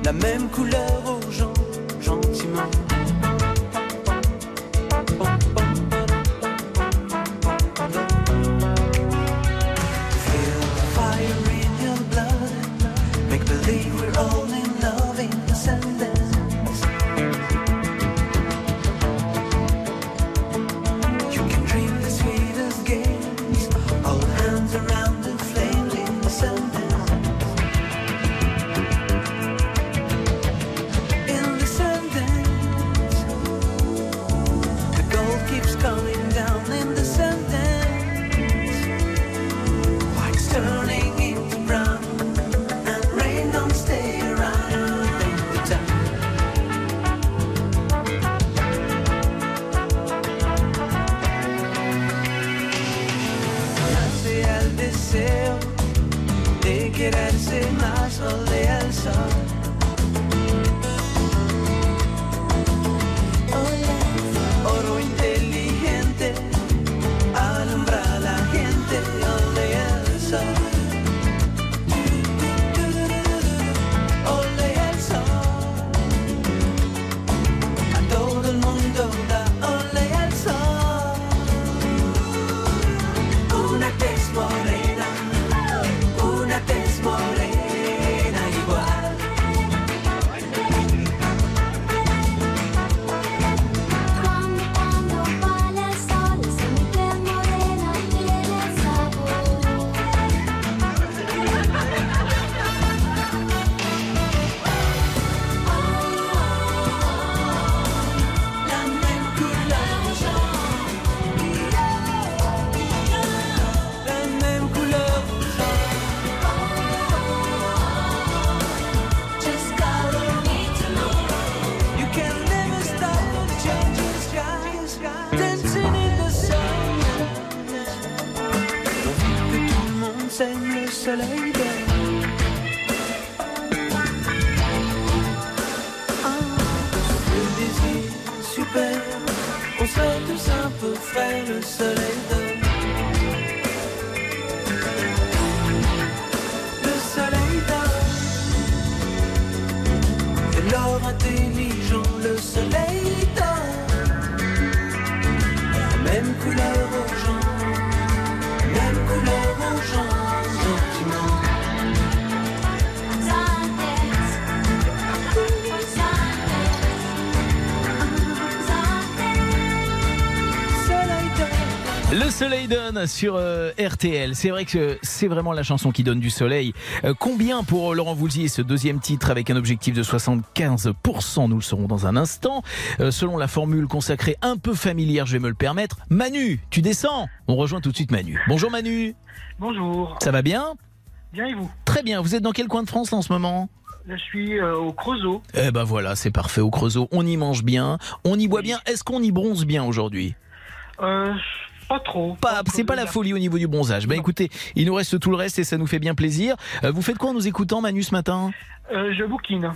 S11: La même couleur aux gens, gentiment. Soleil
S3: sur euh, RTL. C'est vrai que c'est vraiment la chanson qui donne du soleil. Euh, combien pour Laurent Voulzy ce deuxième titre avec un objectif de 75% Nous le saurons dans un instant. Euh, selon la formule consacrée un peu familière, je vais me le permettre. Manu, tu descends? On rejoint tout de suite Manu. Bonjour Manu.
S13: Bonjour.
S3: Ça va bien?
S13: Bien et vous?
S3: Très bien. Vous êtes dans quel coin de France là, en ce moment?
S13: Je suis euh, au Creusot.
S3: Eh ben voilà, c'est parfait. Au Creusot, on y mange bien, on y boit bien. Est-ce qu'on y bronze bien aujourd'hui?
S13: Euh, pas trop.
S3: Pas, c'est pas la folie au niveau du bronzage. Ben écoutez, il nous reste tout le reste et ça nous fait bien plaisir. Euh, vous faites quoi en nous écoutant, Manu, ce matin?
S13: Euh, je bouquine.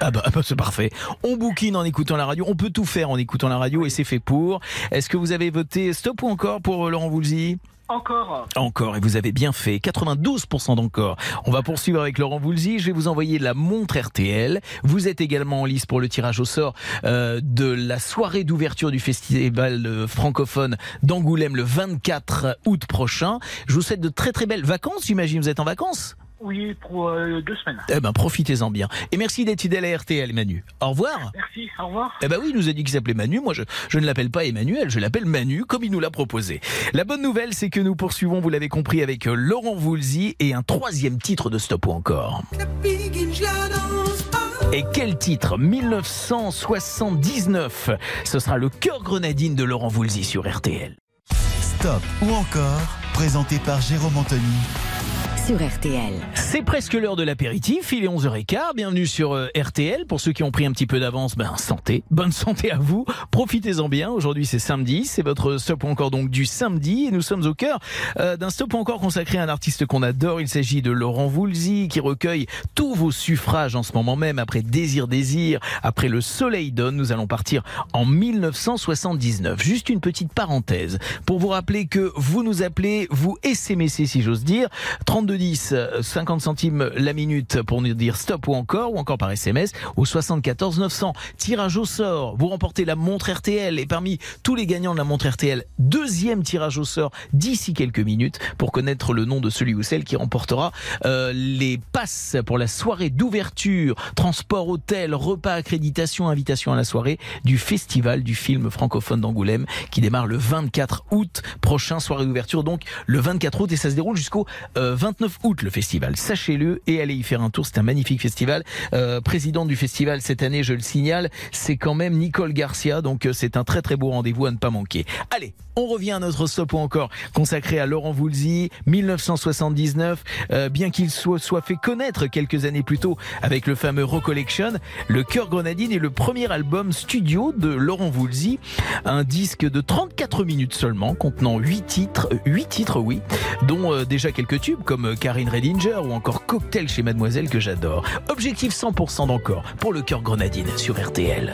S3: Ah bah, ah bah, c'est parfait. On bouquine en écoutant la radio. On peut tout faire en écoutant la radio et c'est fait pour. Est-ce que vous avez voté stop ou encore pour Laurent Voulzy?
S13: Encore.
S3: Encore, et vous avez bien fait, 92% d'encore. On va poursuivre avec Laurent Voulzy, je vais vous envoyer la montre RTL. Vous êtes également en lice pour le tirage au sort euh, de la soirée d'ouverture du festival euh, francophone d'Angoulême le 24 août prochain. Je vous souhaite de très très belles vacances, j'imagine, vous êtes en vacances
S13: Oui, pour euh, deux semaines.
S3: Eh ben profitez-en bien. Et merci d'être fidèle à RTL Manu. Au revoir
S13: Merci, au revoir.
S3: Eh ben oui, il nous a dit qu'il s'appelait Manu. Moi, je, je ne l'appelle pas Emmanuel, je l'appelle Manu, comme il nous l'a proposé. La bonne nouvelle, c'est que nous poursuivons, vous l'avez compris, avec euh, Laurent Voulzy et un troisième titre de Stop ou encore. Et quel titre? 1979. Ce sera le cœur grenadine de Laurent Voulzy sur RTL.
S1: Stop ou encore, présenté par Jérôme Anthony
S3: C'est presque l'heure de l'apéritif, il est 11h15, bienvenue sur euh, RTL. Pour ceux qui ont pris un petit peu d'avance, ben santé, bonne santé à vous, profitez-en bien. Aujourd'hui c'est samedi, c'est votre stop encore donc du samedi et nous sommes au cœur euh, d'un stop encore consacré à un artiste qu'on adore. Il s'agit de Laurent Voulzy qui recueille tous vos suffrages en ce moment même après Désir Désir, après Le Soleil donne. Nous allons partir en 1979. Juste une petite parenthèse pour vous rappeler que vous nous appelez, vous SMSC si j'ose dire, 32 10, 50 centimes la minute pour nous dire stop ou encore, ou encore par SMS au 74 900. Tirage au sort, vous remportez la montre RTL et parmi tous les gagnants de la montre RTL, deuxième tirage au sort d'ici quelques minutes pour connaître le nom de celui ou celle qui remportera euh, les passes pour la soirée d'ouverture, transport, hôtel, repas, accréditation, invitation à la soirée du festival du film francophone d'Angoulême qui démarre le 24 août prochain, soirée d'ouverture donc le 24 août et ça se déroule jusqu'au euh, 29 août le festival. Sachez-le et allez y faire un tour. C'est un magnifique festival. Euh, président du festival cette année, je le signale, c'est quand même Nicole Garcia. Donc euh, c'est un très très beau rendez-vous à ne pas manquer. Allez, on revient à notre stop encore consacré à Laurent Voulzy, 1979. Euh, bien qu'il soit, soit fait connaître quelques années plus tôt avec le fameux Recollection, le Cœur Grenadine est le premier album studio de Laurent Voulzy. Un disque de 34 minutes seulement, contenant 8 titres, 8 titres oui, dont euh, déjà quelques tubes comme Karine Redinger ou encore Cocktail chez Mademoiselle que j'adore. Objectif 100% d'encore pour le Cœur Grenadine sur RTL.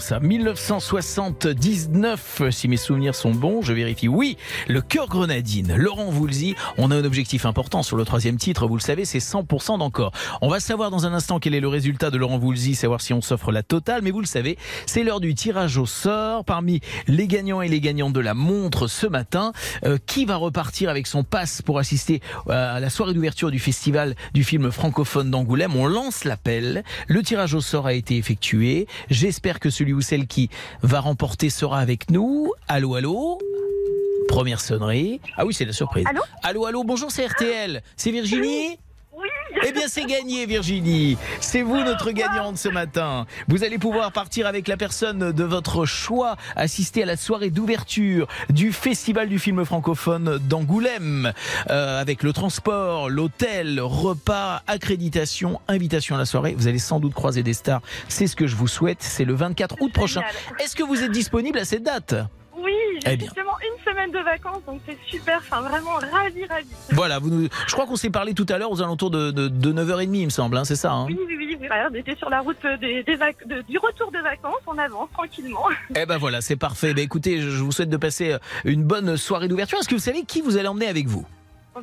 S3: Ça. 1979, si mes souvenirs sont bons, je vérifie. Oui, le cœur grenadine. Laurent Voulzy, on a un objectif important sur le troisième titre, vous le savez, c'est 100% d'encore. On va savoir dans un instant quel est le résultat de Laurent Voulzy, savoir si on s'offre la totale, mais vous le savez, c'est l'heure du tirage au sort. Parmi les gagnants et les gagnantes de la montre ce matin, euh, qui va repartir avec son passe pour assister euh, à la soirée d'ouverture du festival du film francophone d'Angoulême? On lance l'appel. Le tirage au sort a été effectué. J'espère que celui ou celle qui va remporter sera avec nous. Allô, allô Première sonnerie. Ah oui, c'est la surprise.
S14: Allô
S3: Allô, allô, bonjour, c'est RTL. C'est Virginie
S14: Oui.
S3: Eh bien, c'est gagné, Virginie. C'est vous notre gagnante ce matin. Vous allez pouvoir partir avec la personne de votre choix, assister à la soirée d'ouverture du Festival du film francophone d'Angoulême, euh, avec le transport, l'hôtel, repas, accréditation, invitation à la soirée. Vous allez sans doute croiser des stars. C'est ce que je vous souhaite. C'est le 24 août prochain. Est-ce que vous êtes disponible à cette date?
S14: Oui, j'ai
S3: Eh
S14: justement une semaine de vacances, donc c'est super. Enfin, vraiment ravi, ravi.
S3: Voilà, vous nous- je crois qu'on s'est parlé tout à l'heure aux alentours de, de, de 9h30, il me semble, hein, c'est ça hein?
S14: Oui, oui, oui, voilà, on était sur la route des, des vac- de- du retour de vacances, on avance tranquillement.
S3: Eh ben voilà, c'est parfait. Ben écoutez, je vous souhaite de passer euh, une bonne soirée d'ouverture. Est-ce que vous savez qui vous allez emmener avec vous?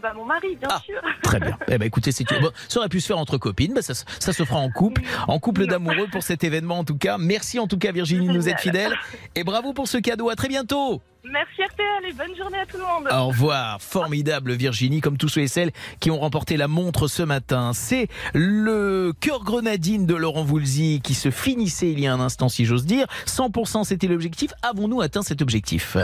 S14: Bah, mon mari, bien
S3: Ah.
S14: sûr.
S3: Très bien. Eh ben écoutez, c'est bon, ça aurait pu se faire entre copines, ça, se- ça se fera en couple, en couple d'amoureux pour cet événement en tout cas. Merci en tout cas Virginie de nous être fidèle et bravo pour ce cadeau. À très bientôt.
S14: Merci RTL et bonne journée à tout le monde.
S3: Au revoir, formidable Virginie, comme tous ceux et celles qui ont remporté la montre ce matin. C'est le cœur grenadine de Laurent Voulzy qui se finissait il y a un instant, si j'ose dire. 100% c'était l'objectif. Avons-nous atteint cet objectif?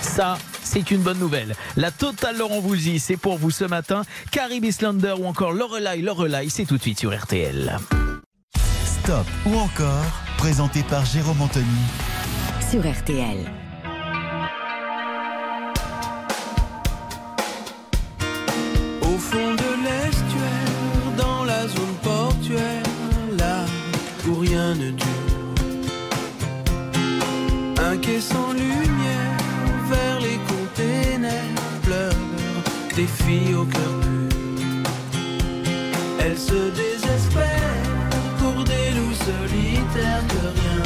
S3: Ça, c'est une bonne nouvelle. La totale Laurent Voulzy, c'est pour vous ce matin. Carrie Islander ou encore Lorelai, Lorelai, c'est tout de suite sur RTL.
S1: Stop ou encore, présenté par Jérôme Anthony.
S2: Sur RTL.
S11: Au fond de l'estuaire, dans la zone portuaire, là où rien ne au cœur pur. Elles se désespèrent pour des loups solitaires que rien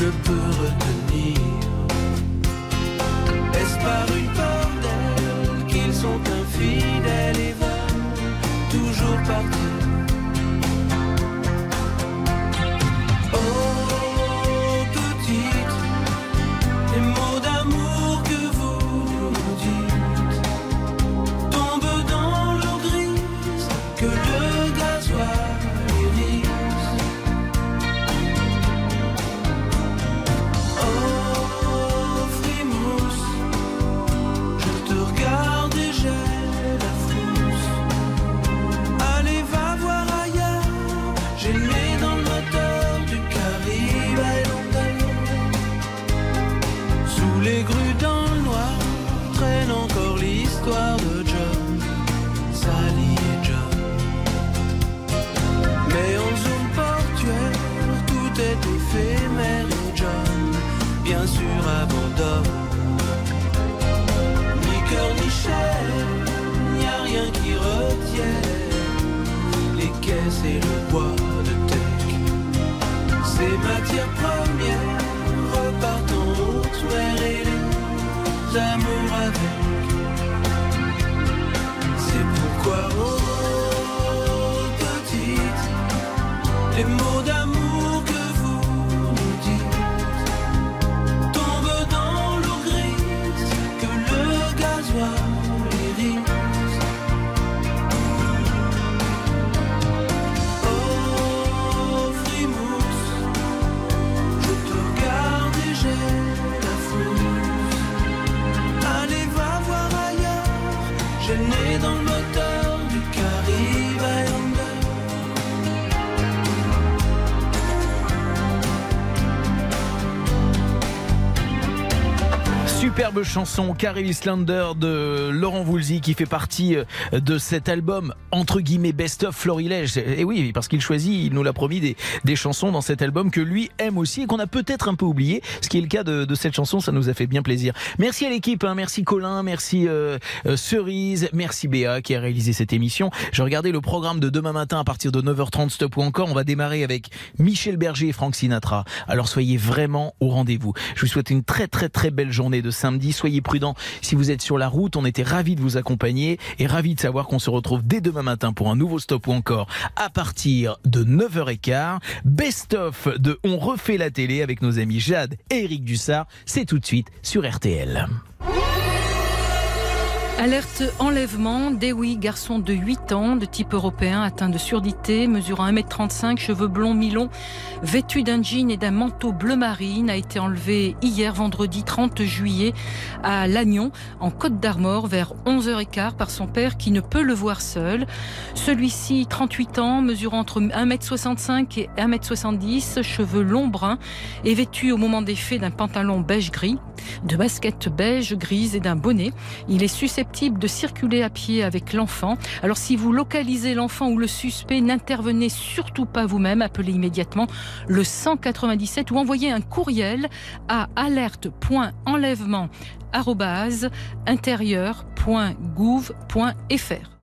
S11: ne peut retenir. Est-ce par une peur d'elles qu'ils sont infidèles et veulent toujours partir? Et le bois de tech. Ces matières premières repartent en haute mer et les amours avec. C'est pourquoi, oh petite, les mots
S3: Superbe chanson, Carrie Islander de Laurent Voulzy qui fait partie euh, de cet album entre guillemets Best of Florilège. Et oui, parce qu'il choisit, il nous l'a promis, des, des chansons dans cet album que lui aime aussi et qu'on a peut-être un peu oublié. Ce qui est le cas de, cette chanson, ça nous a fait bien plaisir. Merci à l'équipe, hein. merci Colin, merci euh, euh, Cerise, merci Béa qui a réalisé cette émission. Je regardais le programme de demain matin à partir de 9h30 stop ou encore. On va démarrer avec Michel Berger et Frank Sinatra. Alors soyez vraiment au rendez-vous. Je vous souhaite une très très très belle journée de samedi. Soyez prudents si vous êtes sur la route. On était ravis de vous accompagner et ravis de savoir qu'on se retrouve dès demain matin pour un nouveau stop ou encore à partir de 9h15. Best of de On refait la télé avec nos amis Jade et Eric Dussard. C'est tout de suite sur RTL.
S5: Alerte enlèvement, Dewey, garçon de 8 ans, de type européen, atteint de surdité, mesurant 1m35, cheveux blonds mi-longs, vêtu d'un jean et d'un manteau bleu marine, a été enlevé hier vendredi 30 juillet à Lannion, en Côte d'Armor, vers 11h15 par son père qui ne peut le voir seul. Celui-ci, 38 ans, mesurant entre 1m65 et 1m70, cheveux longs bruns, est vêtu au moment des faits d'un pantalon beige-gris, de baskets beige grises et d'un bonnet. De circuler à pied avec l'enfant. Alors si vous localisez l'enfant ou le suspect, n'intervenez surtout pas vous-même, appelez immédiatement le 197 ou envoyez un courriel à alerte.enlèvement intérieur.gouv.fr.